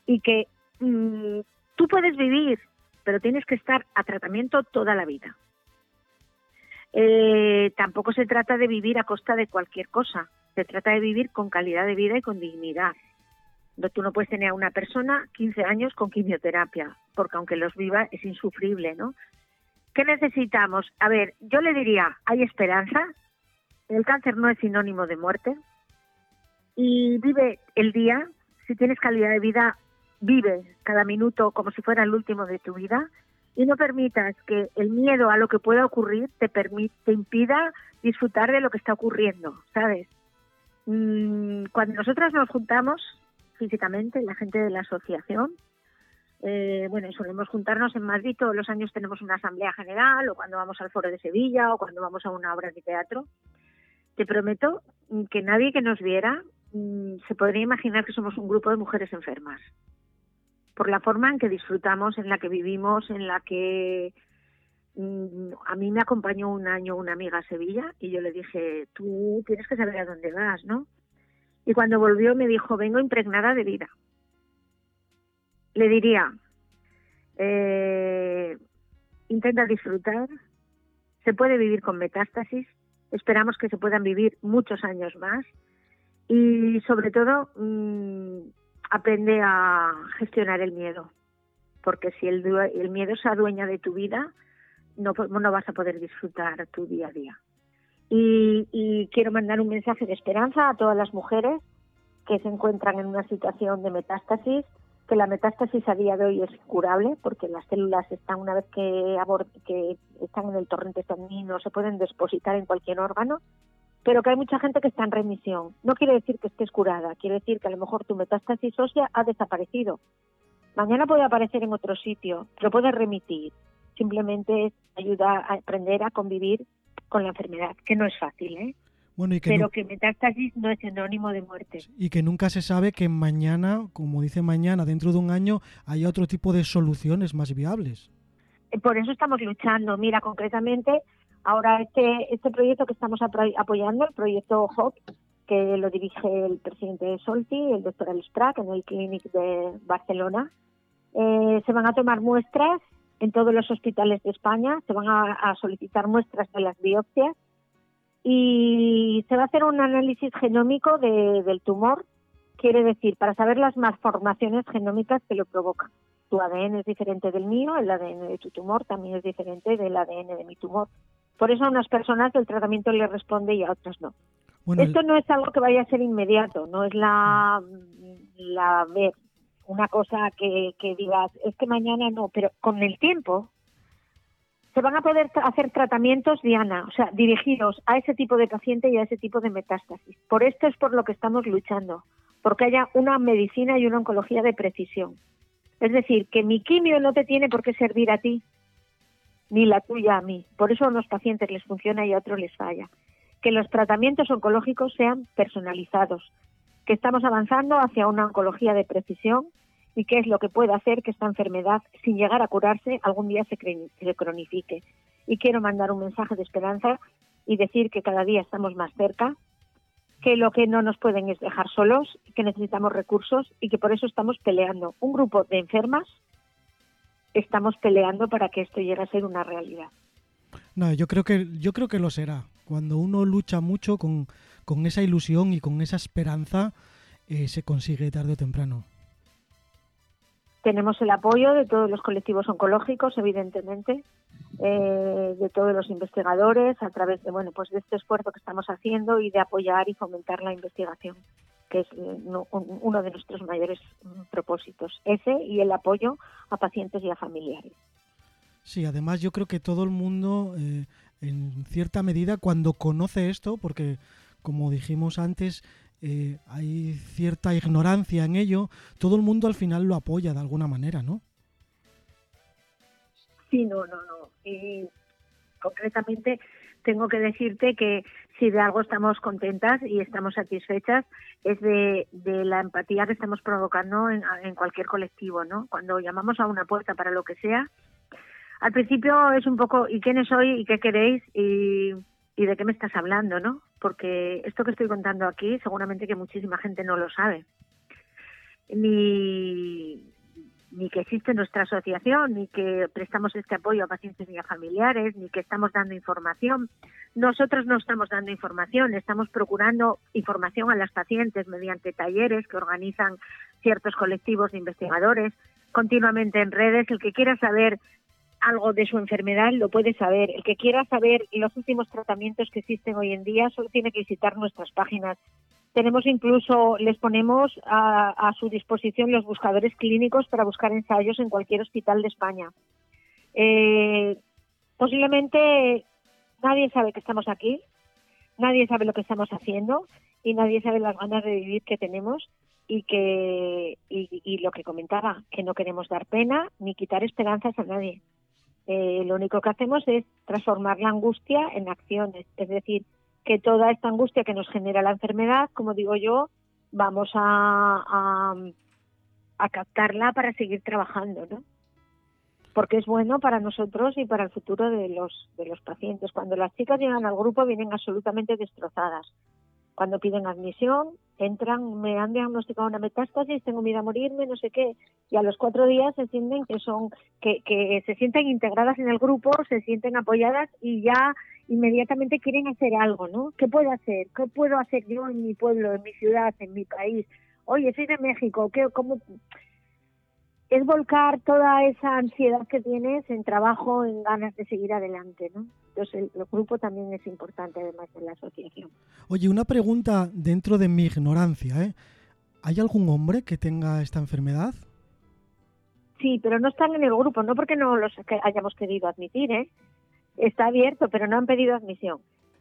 y que Mm, tú puedes vivir, pero tienes que estar a tratamiento toda la vida. Eh, tampoco se trata de vivir a costa de cualquier cosa, se trata de vivir con calidad de vida y con dignidad. Tú no puedes tener a una persona 15 años con quimioterapia, porque aunque los viva es insufrible, ¿no? ¿Qué necesitamos? A ver, yo le diría, hay esperanza, el cáncer no es sinónimo de muerte, y vive el día, si tienes calidad de vida, vive cada minuto como si fuera el último de tu vida y no permitas que el miedo a lo que pueda ocurrir te, te impida disfrutar de lo que está ocurriendo, ¿sabes? Mm, cuando nosotras nos juntamos físicamente, la gente de la asociación, eh, bueno, solemos juntarnos en Madrid, todos los años tenemos una asamblea general o cuando vamos al foro de Sevilla o cuando vamos a una obra de teatro. Te prometo que nadie que nos viera mm, se podría imaginar que somos un grupo de mujeres enfermas por la forma en que disfrutamos, en la que vivimos, en la que mm, a mí me acompañó un año una amiga a Sevilla y yo le dije, tú tienes que saber a dónde vas, ¿no? Y cuando volvió me dijo, vengo impregnada de vida. Le diría, eh, intenta disfrutar, se puede vivir con metástasis, esperamos que se puedan vivir muchos años más y sobre todo mm, aprende a gestionar el miedo, porque si el, el miedo se adueña de tu vida, no, no vas a poder disfrutar tu día a día. Y, y, quiero mandar un mensaje de esperanza a todas las mujeres que se encuentran en una situación de metástasis, que la metástasis a día de hoy es curable porque las células están una vez que, que están en el torrente sanguíneo se pueden depositar en cualquier órgano pero que hay mucha gente que está en remisión. No quiere decir que estés curada, quiere decir que a lo mejor tu metástasis ósea ha desaparecido. Mañana puede aparecer en otro sitio, pero puede remitir. Simplemente es ayudar a aprender a convivir con la enfermedad, que no es fácil, ¿eh? Pero que metástasis no es sinónimo de muerte. Y que nunca se sabe que mañana, como dice mañana, dentro de un año, haya otro tipo de soluciones más viables. Eh, por eso estamos luchando. Mira, concretamente, ahora este, este proyecto que estamos apoyando, el proyecto HOP, que lo dirige el presidente Solti, el doctor Alistrac, en el Clinic de Barcelona, eh, se van a tomar muestras en todos los hospitales de España, se van a solicitar muestras de las biopsias y se va a hacer un análisis genómico del tumor, quiere decir, para saber las malformaciones genómicas que lo provocan. Tu ADN es diferente del mío, el ADN de tu tumor también es diferente del ADN de mi tumor. Por eso a unas personas el tratamiento le responde y a otras no. Esto no es algo que vaya a ser inmediato, no es la, la una cosa que, que digas, es que mañana no, pero con el tiempo se van a poder hacer tratamientos, Diana, o sea, dirigidos a ese tipo de paciente y a ese tipo de metástasis. Por esto es por lo que estamos luchando, porque haya una medicina y una oncología de precisión. Es decir, que mi quimio no te tiene por qué servir a ti, ni la tuya a mí. Por eso a unos pacientes les funciona y a otros les falla. Que los tratamientos oncológicos sean personalizados, que estamos avanzando hacia una oncología de precisión y qué es lo que puede hacer que esta enfermedad, sin llegar a curarse, algún día se, cronifique. Y quiero mandar un mensaje de esperanza y decir que cada día estamos más cerca, que lo que no nos pueden es dejar solos, que necesitamos recursos y que por eso estamos peleando. Un grupo de enfermas estamos peleando para que esto llegue a ser una realidad. No, yo creo que yo creo que lo será. Cuando uno lucha mucho con, esa ilusión y con esa esperanza, eh, se consigue tarde o temprano. Tenemos el apoyo de todos los colectivos oncológicos, evidentemente, eh, de todos los investigadores a través de bueno pues de este esfuerzo que estamos haciendo y de apoyar y fomentar la investigación, que es eh, uno de nuestros mayores propósitos, ese y el apoyo a pacientes y a familiares. Sí, además yo creo que todo el mundo, eh, en cierta medida, cuando conoce esto, porque como dijimos antes, eh, hay cierta ignorancia en ello, todo el mundo al final lo apoya de alguna manera, ¿no? Sí, no, no, no. Y concretamente tengo que decirte que si de algo estamos contentas y estamos satisfechas es de, la empatía que estamos provocando en, cualquier colectivo, ¿no? Cuando llamamos a una puerta para lo que sea, al principio es un poco ¿y quiénes soy y qué queréis? y de qué me estás hablando, ¿no? Porque esto que estoy contando aquí seguramente que muchísima gente no lo sabe. Ni, ni que existe nuestra asociación, ni que prestamos este apoyo a pacientes y a familiares, ni que estamos dando información. Nosotros no estamos dando información, estamos procurando información a las pacientes mediante talleres que organizan ciertos colectivos de investigadores continuamente en redes. El que quiera saber algo de su enfermedad lo puede saber. El que quiera saber los últimos tratamientos que existen hoy en día solo tiene que visitar nuestras páginas. Tenemos incluso, les ponemos a, su disposición los buscadores clínicos para buscar ensayos en cualquier hospital de España. Eh, posiblemente nadie sabe que estamos aquí, nadie sabe lo que estamos haciendo y nadie sabe las ganas de vivir que tenemos y que y lo que comentaba que no queremos dar pena ni quitar esperanzas a nadie eh, lo único que hacemos es transformar la angustia en acciones, es decir, que toda esta angustia que nos genera la enfermedad, como digo yo, vamos a, a, captarla para seguir trabajando, ¿no? Porque es bueno para nosotros y para el futuro de los, de los pacientes. Cuando las chicas llegan al grupo vienen absolutamente destrozadas. Cuando piden admisión, entran, me han diagnosticado una metástasis, tengo miedo a morirme, no sé qué, y a los cuatro días se sienten que son, que, que se sienten integradas en el grupo, se sienten apoyadas y ya inmediatamente quieren hacer algo, ¿no? ¿Qué puedo hacer? ¿Qué puedo hacer yo en mi pueblo, en mi ciudad, en mi país? Oye, soy de México, ¿qué, cómo, es volcar toda esa ansiedad que tienes en trabajo, en ganas de seguir adelante, ¿no? Entonces el, grupo también es importante además de la asociación. Oye, una pregunta dentro de mi ignorancia, ¿eh? ¿Hay algún hombre que tenga esta enfermedad? Sí, pero no están en el grupo, no porque no los hayamos querido admitir, ¿eh? Está abierto, pero no han pedido admisión.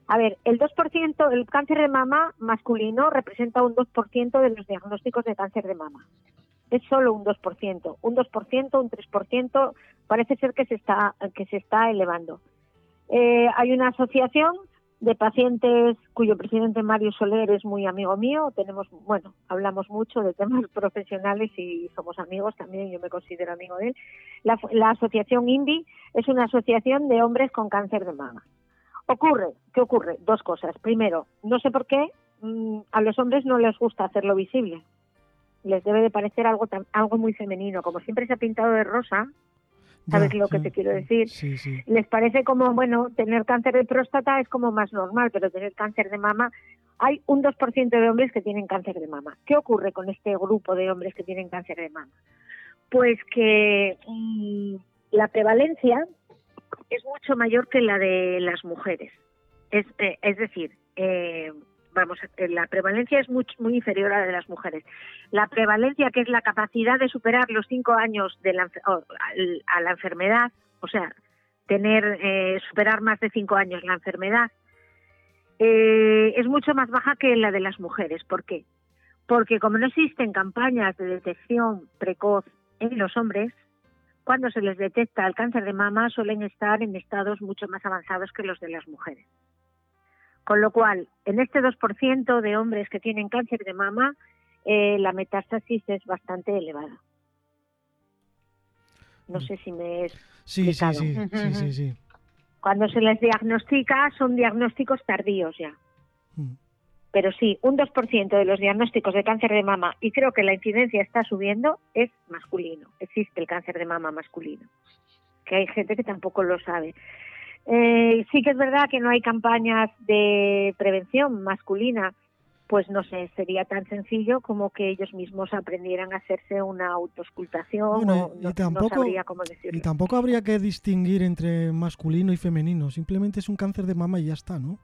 A ver, el 2%, el cáncer de mama masculino representa un 2% de los diagnósticos de cáncer de mama es solo un 2%, un 2%, un 3%, parece ser que se está, que se está elevando. Eh, hay una asociación de pacientes cuyo presidente Mario Soler es muy amigo mío. Tenemos, bueno, hablamos mucho de temas profesionales y somos amigos también, yo me considero amigo de él. La, la asociación INVI es una asociación de hombres con cáncer de mama. Ocurre, ¿qué ocurre? Dos cosas. Primero, no sé por qué mm, a los hombres no les gusta hacerlo visible. Les debe de parecer algo, algo muy femenino. Como siempre se ha pintado de rosa, ¿sabes lo que te quiero decir? Sí, sí. Les parece como, bueno, tener cáncer de próstata es como más normal, pero tener cáncer de mama, hay un 2% de hombres que tienen cáncer de mama. ¿Qué ocurre con este grupo de hombres que tienen cáncer de mama? Pues que mm, la prevalencia es mucho mayor que la de las mujeres. Es, eh, es decir, eh, vamos, eh, la prevalencia es muy, muy inferior a la de las mujeres. La prevalencia, que es la capacidad de superar los cinco años de la, a la enfermedad, o sea, tener, superar más de cinco años la enfermedad, es mucho más baja que la de las mujeres. ¿Por qué? Porque como no existen campañas de detección precoz en los hombres, cuando se les detecta el cáncer de mama suelen estar en estados mucho más avanzados que los de las mujeres. Con lo cual, en este 2% de hombres que tienen cáncer de mama, eh, la metástasis es bastante elevada. No sé si me es sí, sí, sí, sí, sí, Cuando se les diagnostica son diagnósticos tardíos ya. Mm pero sí, un 2% de los diagnósticos de cáncer de mama, y creo que la incidencia está subiendo, es masculino. Existe el cáncer de mama masculino, que hay gente que tampoco lo sabe. Eh, sí que es verdad que no hay campañas de prevención masculina, pues no sé, sería tan sencillo como que ellos mismos aprendieran a hacerse una autoscultación no, tampoco, cómo decirlo. Y tampoco habría que distinguir entre masculino y femenino, simplemente es un cáncer de mama y ya está, ¿no?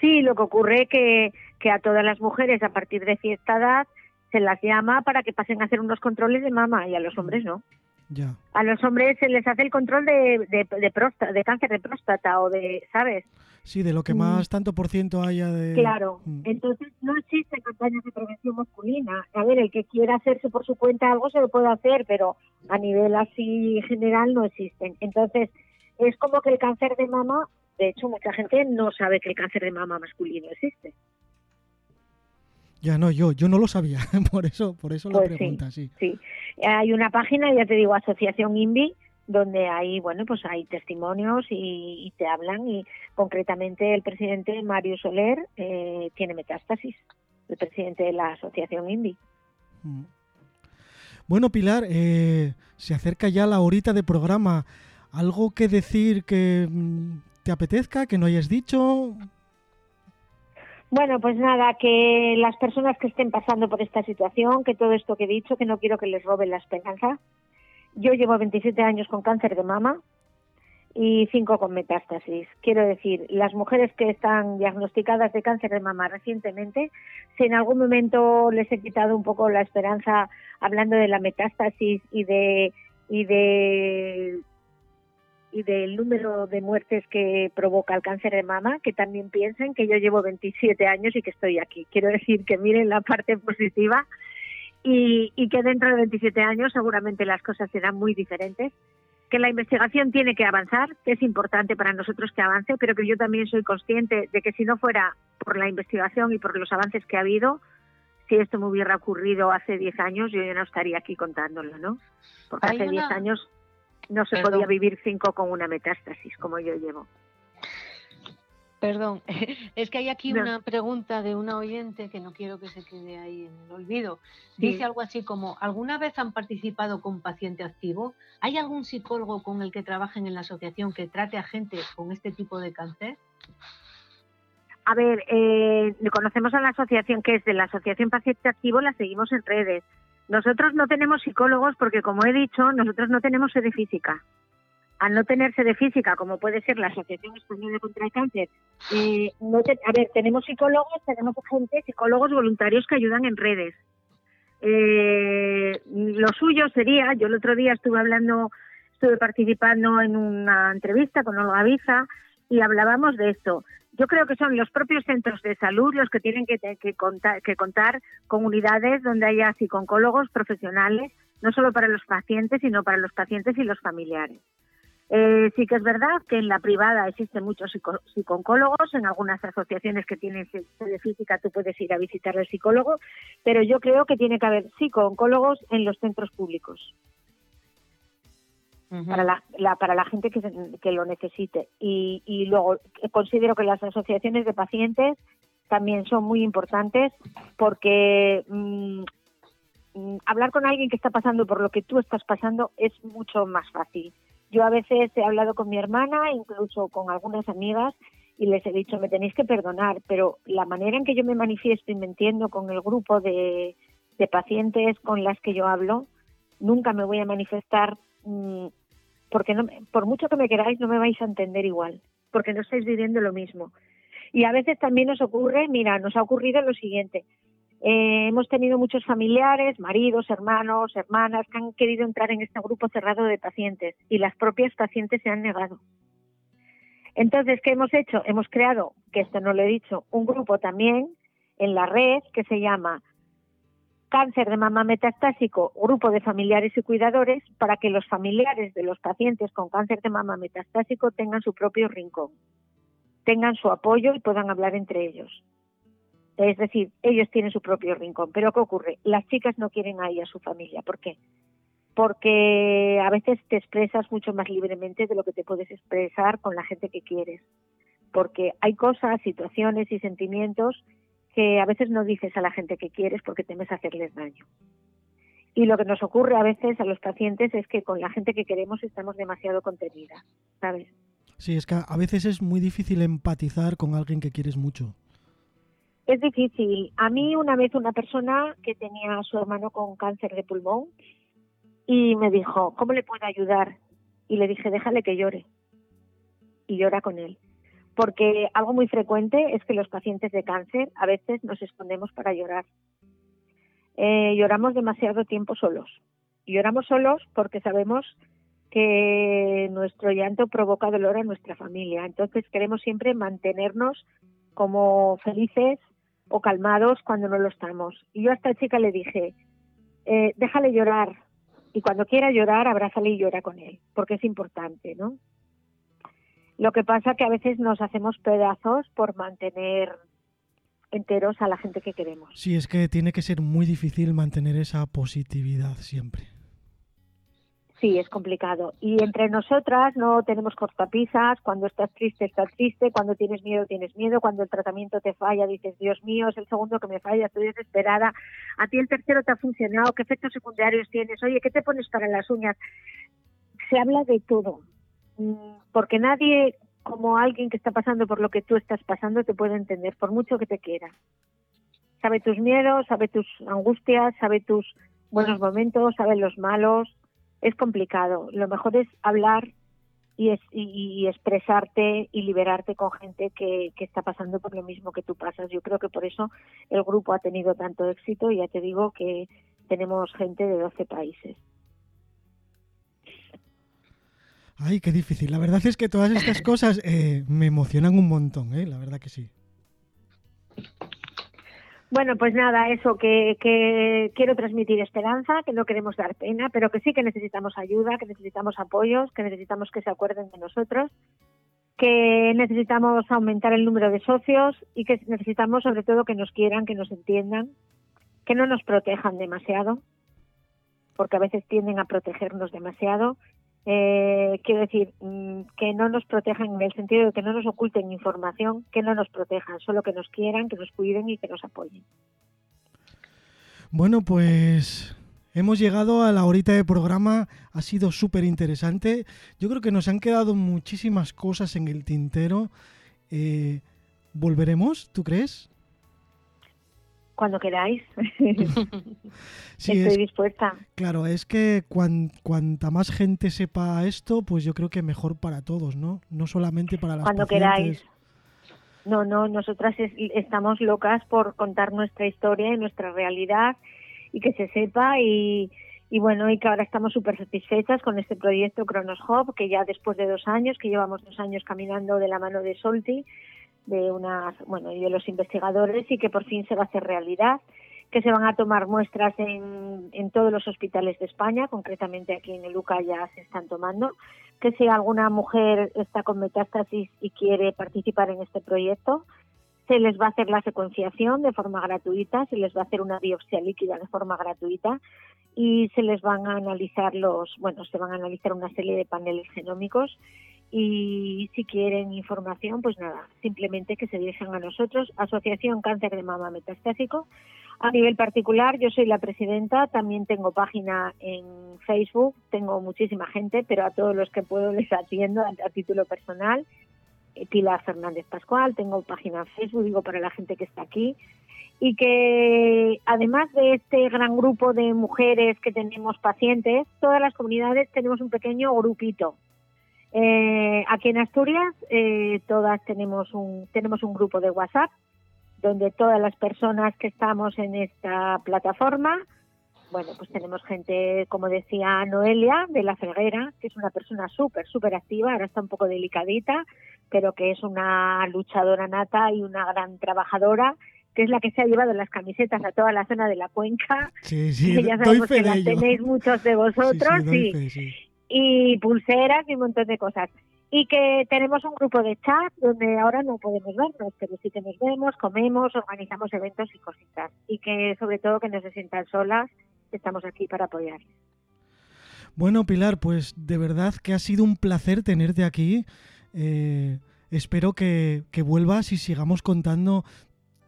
Sí, lo que ocurre es que, que a todas las mujeres a partir de cierta edad se las llama para que pasen a hacer unos controles de mama y a los hombres no. Ya. A los hombres se les hace el control de, de, de, de cáncer de próstata o de, ¿sabes? Sí, de lo que más mm. tanto por ciento haya de... Claro, mm. entonces no existen campañas de prevención masculina. A ver, el que quiera hacerse por su cuenta algo se lo puede hacer, pero a nivel así general no existen. Entonces, es como que el cáncer de mama de hecho, mucha gente no sabe que el cáncer de mama masculino existe. Ya no, yo, yo no lo sabía, por eso, por eso la pues pregunta, sí, sí. Hay una página, ya te digo, Asociación INVI, donde hay, bueno, pues hay testimonios y, te hablan y concretamente el presidente Mario Soler eh, tiene metástasis, el presidente de la Asociación INVI. Mm. Bueno, Pilar, eh, se acerca ya la horita de programa. ¿Algo que decir que mm, te apetezca, que no hayas dicho? Bueno, pues nada, que las personas que estén pasando por esta situación, que todo esto que he dicho, que no quiero que les roben la esperanza. Yo llevo 27 años con cáncer de mama y 5 con metástasis. Quiero decir, las mujeres que están diagnosticadas de cáncer de mama recientemente, si en algún momento les he quitado un poco la esperanza hablando de la metástasis y de y de y del número de muertes que provoca el cáncer de mama, que también piensen que yo llevo 27 años y que estoy aquí. Quiero decir que miren la parte positiva y, y que dentro de 27 años seguramente las cosas serán muy diferentes, que la investigación tiene que avanzar, que es importante para nosotros que avance, pero que yo también soy consciente de que si no fuera por la investigación y por los avances que ha habido, si esto me hubiera ocurrido hace 10 años, yo ya no estaría aquí contándolo, ¿no? Porque hace 10 años no se podía vivir cinco con una metástasis como yo llevo. Perdón, es que hay aquí una pregunta de una oyente que no quiero que se quede ahí en el olvido. Dice algo así como, ¿alguna vez han participado con paciente activo? ¿Hay algún psicólogo con el que trabajen en la asociación que trate a gente con este tipo de cáncer? A ver, eh, conocemos a la asociación que es de la Asociación Paciente Activo, la seguimos en redes. Nosotros no tenemos psicólogos porque, como he dicho, nosotros no tenemos sede física. Al no tener sede física, como puede ser la Asociación Española contra el Cáncer, eh, a ver, tenemos psicólogos, tenemos gente, psicólogos voluntarios que ayudan en redes. Eh, lo suyo sería, yo el otro día estuve hablando, estuve participando en una entrevista con Olga Biza y hablábamos de esto. Yo creo que son los propios centros de salud los que tienen que, contar, que contar con unidades donde haya psicólogos profesionales, no solo para los pacientes, sino para los pacientes y los familiares. Eh, sí que es verdad que en la privada existen muchos psicólogos, en algunas asociaciones que tienen sede física tú puedes ir a visitar al psicólogo, pero yo creo que tiene que haber psicólogos en los centros públicos. Para, la, para la gente que, que lo necesite. Y, y luego considero que las asociaciones de pacientes también son muy importantes porque mm, mm, hablar con alguien que está pasando por lo que tú estás pasando es mucho más fácil. Yo a veces he hablado con mi hermana, incluso con algunas amigas, y les he dicho, me tenéis que perdonar, pero la manera en que yo me manifiesto y me entiendo con el grupo de, pacientes con las que yo hablo, nunca me voy a manifestar mm, porque no, por mucho que me queráis no me vais a entender igual, porque no estáis viviendo lo mismo. Y a veces también nos ocurre, mira, nos ha ocurrido lo siguiente. Eh, hemos tenido muchos familiares, maridos, hermanos, hermanas que han querido entrar en este grupo cerrado de pacientes y las propias pacientes se han negado. Entonces, ¿qué hemos hecho? Hemos creado, que esto no lo he dicho, un grupo también en la red que se llama Cáncer de mama metastásico, grupo de familiares y cuidadores, para que los familiares de los pacientes con cáncer de mama metastásico tengan su propio rincón tengan su apoyo y puedan hablar entre ellos. Es decir, ellos tienen su propio rincón. Pero ¿qué ocurre? Las chicas no quieren ahí a su familia. ¿Por qué? Porque a veces te expresas mucho más libremente de lo que te puedes expresar con la gente que quieres. Porque hay cosas, situaciones y sentimientos que a veces no dices a la gente que quieres porque temes hacerles daño. Y lo que nos ocurre a veces a los pacientes es que con la gente que queremos estamos demasiado contenidas, ¿sabes? Sí, es que a veces es muy difícil empatizar con alguien que quieres mucho. Es difícil. A mí una vez una persona que tenía a su hermano con cáncer de pulmón y me dijo, ¿cómo le puedo ayudar? Y le dije, déjale que llore. Y llora con él. Porque algo muy frecuente es que los pacientes de cáncer a veces nos escondemos para llorar. Eh, lloramos demasiado tiempo solos. lloramos solos porque sabemos que nuestro llanto provoca dolor a nuestra familia. Entonces queremos siempre mantenernos como felices o calmados cuando no lo estamos. Y yo a esta chica le dije, eh, déjale llorar y cuando quiera llorar, abrázale y llora con él, porque es importante, ¿no? Lo que pasa que a veces nos hacemos pedazos por mantener enteros a la gente que queremos. Sí, es que tiene que ser muy difícil mantener esa positividad siempre. Sí, es complicado. Y entre nosotras no tenemos cortapisas. Cuando estás triste, estás triste. Cuando tienes miedo, tienes miedo. Cuando el tratamiento te falla, dices, Dios mío, es el segundo que me falla, estoy desesperada. A ti el tercero te ha funcionado. ¿Qué efectos secundarios tienes? Oye, ¿qué te pones para las uñas? Se habla de todo. Mm, porque nadie, como alguien que está pasando por lo que tú estás pasando, te puede entender, por mucho que te quiera. Sabe tus miedos, sabe tus angustias, sabe tus buenos momentos, sabe los malos es complicado. Lo mejor es hablar y, y, expresarte y liberarte con gente que, que, está pasando por lo mismo que tú pasas. Yo creo que por eso el grupo ha tenido tanto éxito y ya te digo que tenemos gente de 12 países. Ay, qué difícil. La verdad es que todas estas cosas eh, me emocionan un montón, ¿eh? la verdad que sí. Bueno, pues nada, eso, que, que, quiero transmitir esperanza, que no queremos dar pena, pero que sí que necesitamos ayuda, que necesitamos apoyos, que necesitamos que se acuerden de nosotros, que necesitamos aumentar el número de socios y que necesitamos sobre todo que nos quieran, que nos entiendan, que no nos protejan demasiado, porque a veces tienden a protegernos demasiado eh, quiero decir, mm, que no nos protejan en el sentido de que no nos oculten información, que no nos protejan, solo que nos quieran, que nos cuiden y que nos apoyen. Bueno, pues hemos llegado a la horita de programa, ha sido súper interesante. Yo creo que nos han quedado muchísimas cosas en el tintero. Eh, ¿Volveremos, tú crees? Cuando queráis. Estoy dispuesta. Claro, es que cuanta más gente sepa esto, pues yo creo que mejor para todos, ¿no? No solamente para las Cuando queráis. No, no, nosotras estamos locas por contar nuestra historia y nuestra realidad y que se sepa y, y bueno, y que ahora estamos súper satisfechas con este proyecto Cronos Hub, que ya después de dos años, que llevamos dos años caminando de la mano de Solti, de unas, bueno, y de los investigadores y que por fin se va a hacer realidad que se van a tomar muestras en, en todos los hospitales de España, concretamente aquí en el UCA ya se están tomando, que si alguna mujer está con metástasis y quiere participar en este proyecto, se les va a hacer la secuenciación de forma gratuita, se les va a hacer una biopsia líquida de forma gratuita y se les van a analizar los, bueno, se van a analizar una serie de paneles genómicos y si quieren información, pues nada, simplemente que se dirijan a nosotros, Asociación Cáncer de Mama Metastásico. A nivel particular, yo soy la presidenta, también tengo página en Facebook, tengo muchísima gente, pero a todos los que puedo les atiendo a, título personal. Eh, Pilar Fernández Pascual, tengo página en Facebook, digo para la gente que está aquí. Y que además de este gran grupo de mujeres que tenemos pacientes, todas las comunidades tenemos un pequeño grupito eh, aquí en Asturias eh, todas tenemos un tenemos un grupo de WhatsApp donde todas las personas que estamos en esta plataforma, bueno, pues tenemos gente, como decía Noelia, de la Ferguera, que es una persona súper, súper activa, ahora está un poco delicadita, pero que es una luchadora nata y una gran trabajadora que es la que se ha llevado las camisetas a toda la zona de la cuenca. Sí, sí, que ya sabemos que la tenéis muchos de vosotros. Sí, sí, y pulseras y un montón de cosas. Y que tenemos un grupo de chat donde ahora no podemos vernos, pero sí que nos vemos, comemos, organizamos eventos y cositas. Y que sobre todo que no se sientan solas, estamos aquí para apoyarles. Bueno, Pilar, pues de verdad que ha sido un placer tenerte aquí. Eh, espero que, que, vuelvas y sigamos contando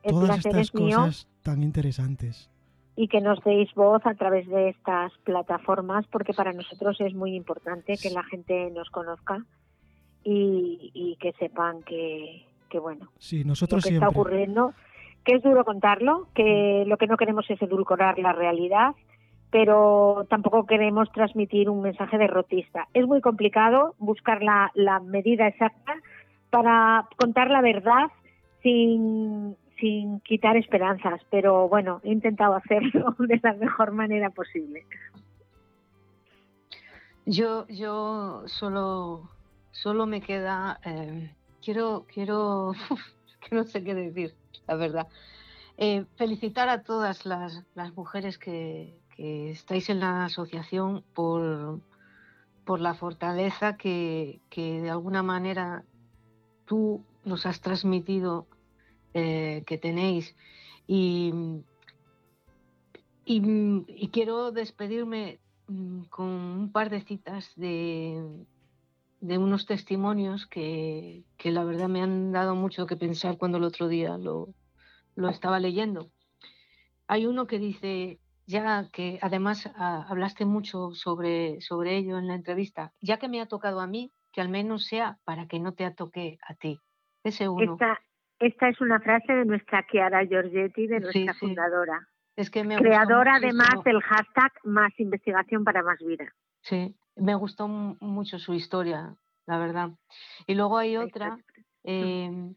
todas estas cosas tan interesantes y que nos deis voz a través de estas plataformas, porque para nosotros es muy importante que la gente nos conozca y, que sepan que, bueno, sí, nosotros lo que está ocurriendo, que es duro contarlo, que lo que no queremos es edulcorar la realidad, pero tampoco queremos transmitir un mensaje derrotista. Es muy complicado buscar la, la medida exacta para contar la verdad sin, sin quitar esperanzas, pero bueno, he intentado hacerlo de la mejor manera posible. Yo, yo solo, solo me queda, eh, quiero, quiero, que no sé qué decir, la verdad. Eh, felicitar a todas las, mujeres que, que, estáis en la asociación por, por la fortaleza que, que de alguna manera tú nos has transmitido eh, que tenéis. Y, y, quiero despedirme mm, con un par de citas de, de unos testimonios que, que, la verdad me han dado mucho que pensar cuando el otro día lo, lo estaba leyendo. Hay uno que dice, ya que además ah, hablaste mucho sobre, sobre ello en la entrevista, ya que me ha tocado a mí, que al menos sea para que no te toque a ti. Ese uno. Es una frase de nuestra Chiara Giorgetti, de nuestra fundadora. Es que me Creadora además del hashtag Más Investigación para Más Vida. Sí, me gustó mucho su historia, la verdad. Y luego hay otra. Em,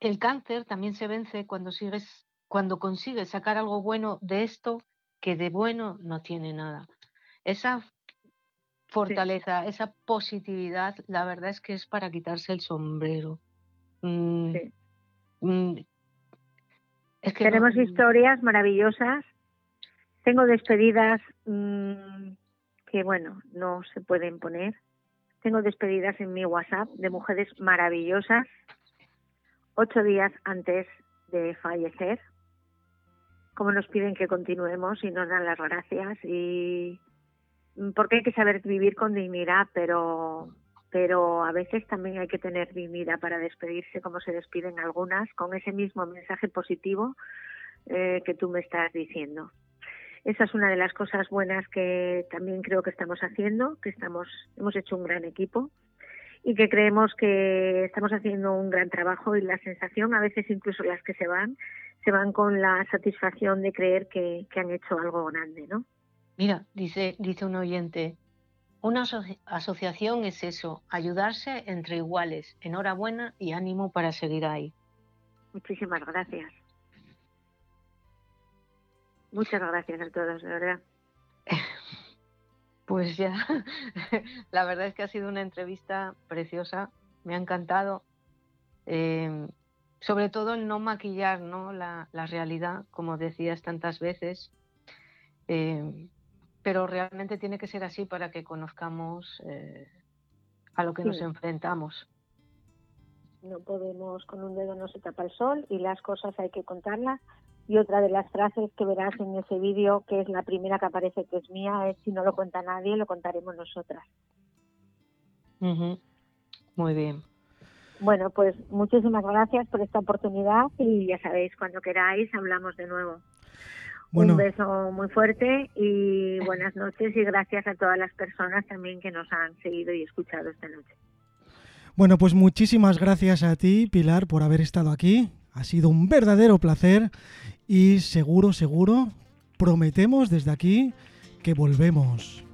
el cáncer también se vence cuando sigues, cuando consigues sacar algo bueno de esto que de bueno no tiene nada. Esa fortaleza, esa positividad, la verdad es que es para quitarse el sombrero. Mm, mm, Tenemos historias maravillosas. Tengo despedidas mm, que, bueno, no se pueden poner. Tengo despedidas en mi WhatsApp de mujeres maravillosas, ocho días antes de fallecer. Como nos piden que continuemos y nos dan las gracias y porque hay que saber vivir con dignidad, pero pero a veces también hay que tener dignidad para despedirse como se despiden algunas, con ese mismo mensaje positivo eh, que tú me estás diciendo. Esa es una de las cosas buenas que también creo que estamos haciendo, que estamos, hemos hecho un gran equipo y que creemos que estamos haciendo un gran trabajo y la sensación, a veces incluso las que se van, se van con la satisfacción de creer que, que han hecho algo grande, ¿no? Mira, dice, dice un oyente, una asociación es eso, ayudarse entre iguales. Enhorabuena y ánimo para seguir ahí. Muchísimas gracias. Muchas gracias a todos, de verdad. Pues ya, la verdad es que ha sido una entrevista preciosa, me ha encantado. Em, sobre todo el no maquillar ¿no? La, realidad, como decías tantas veces, eh, pero realmente tiene que ser así para que conozcamos eh, a lo que nos enfrentamos. No podemos, con un dedo no se tapa el sol y las cosas hay que contarlas. Y otra de las frases que verás en ese vídeo, que es la primera que aparece que es mía, es si no lo cuenta nadie, lo contaremos nosotras. Muy bien. Bueno, pues muchísimas gracias por esta oportunidad y ya sabéis, cuando queráis hablamos de nuevo. Un beso muy fuerte y buenas noches y gracias a todas las personas también que nos han seguido y escuchado esta noche. Bueno, pues muchísimas gracias a ti, Pilar, por haber estado aquí. Ha sido un verdadero placer y seguro, seguro, prometemos desde aquí que volvemos.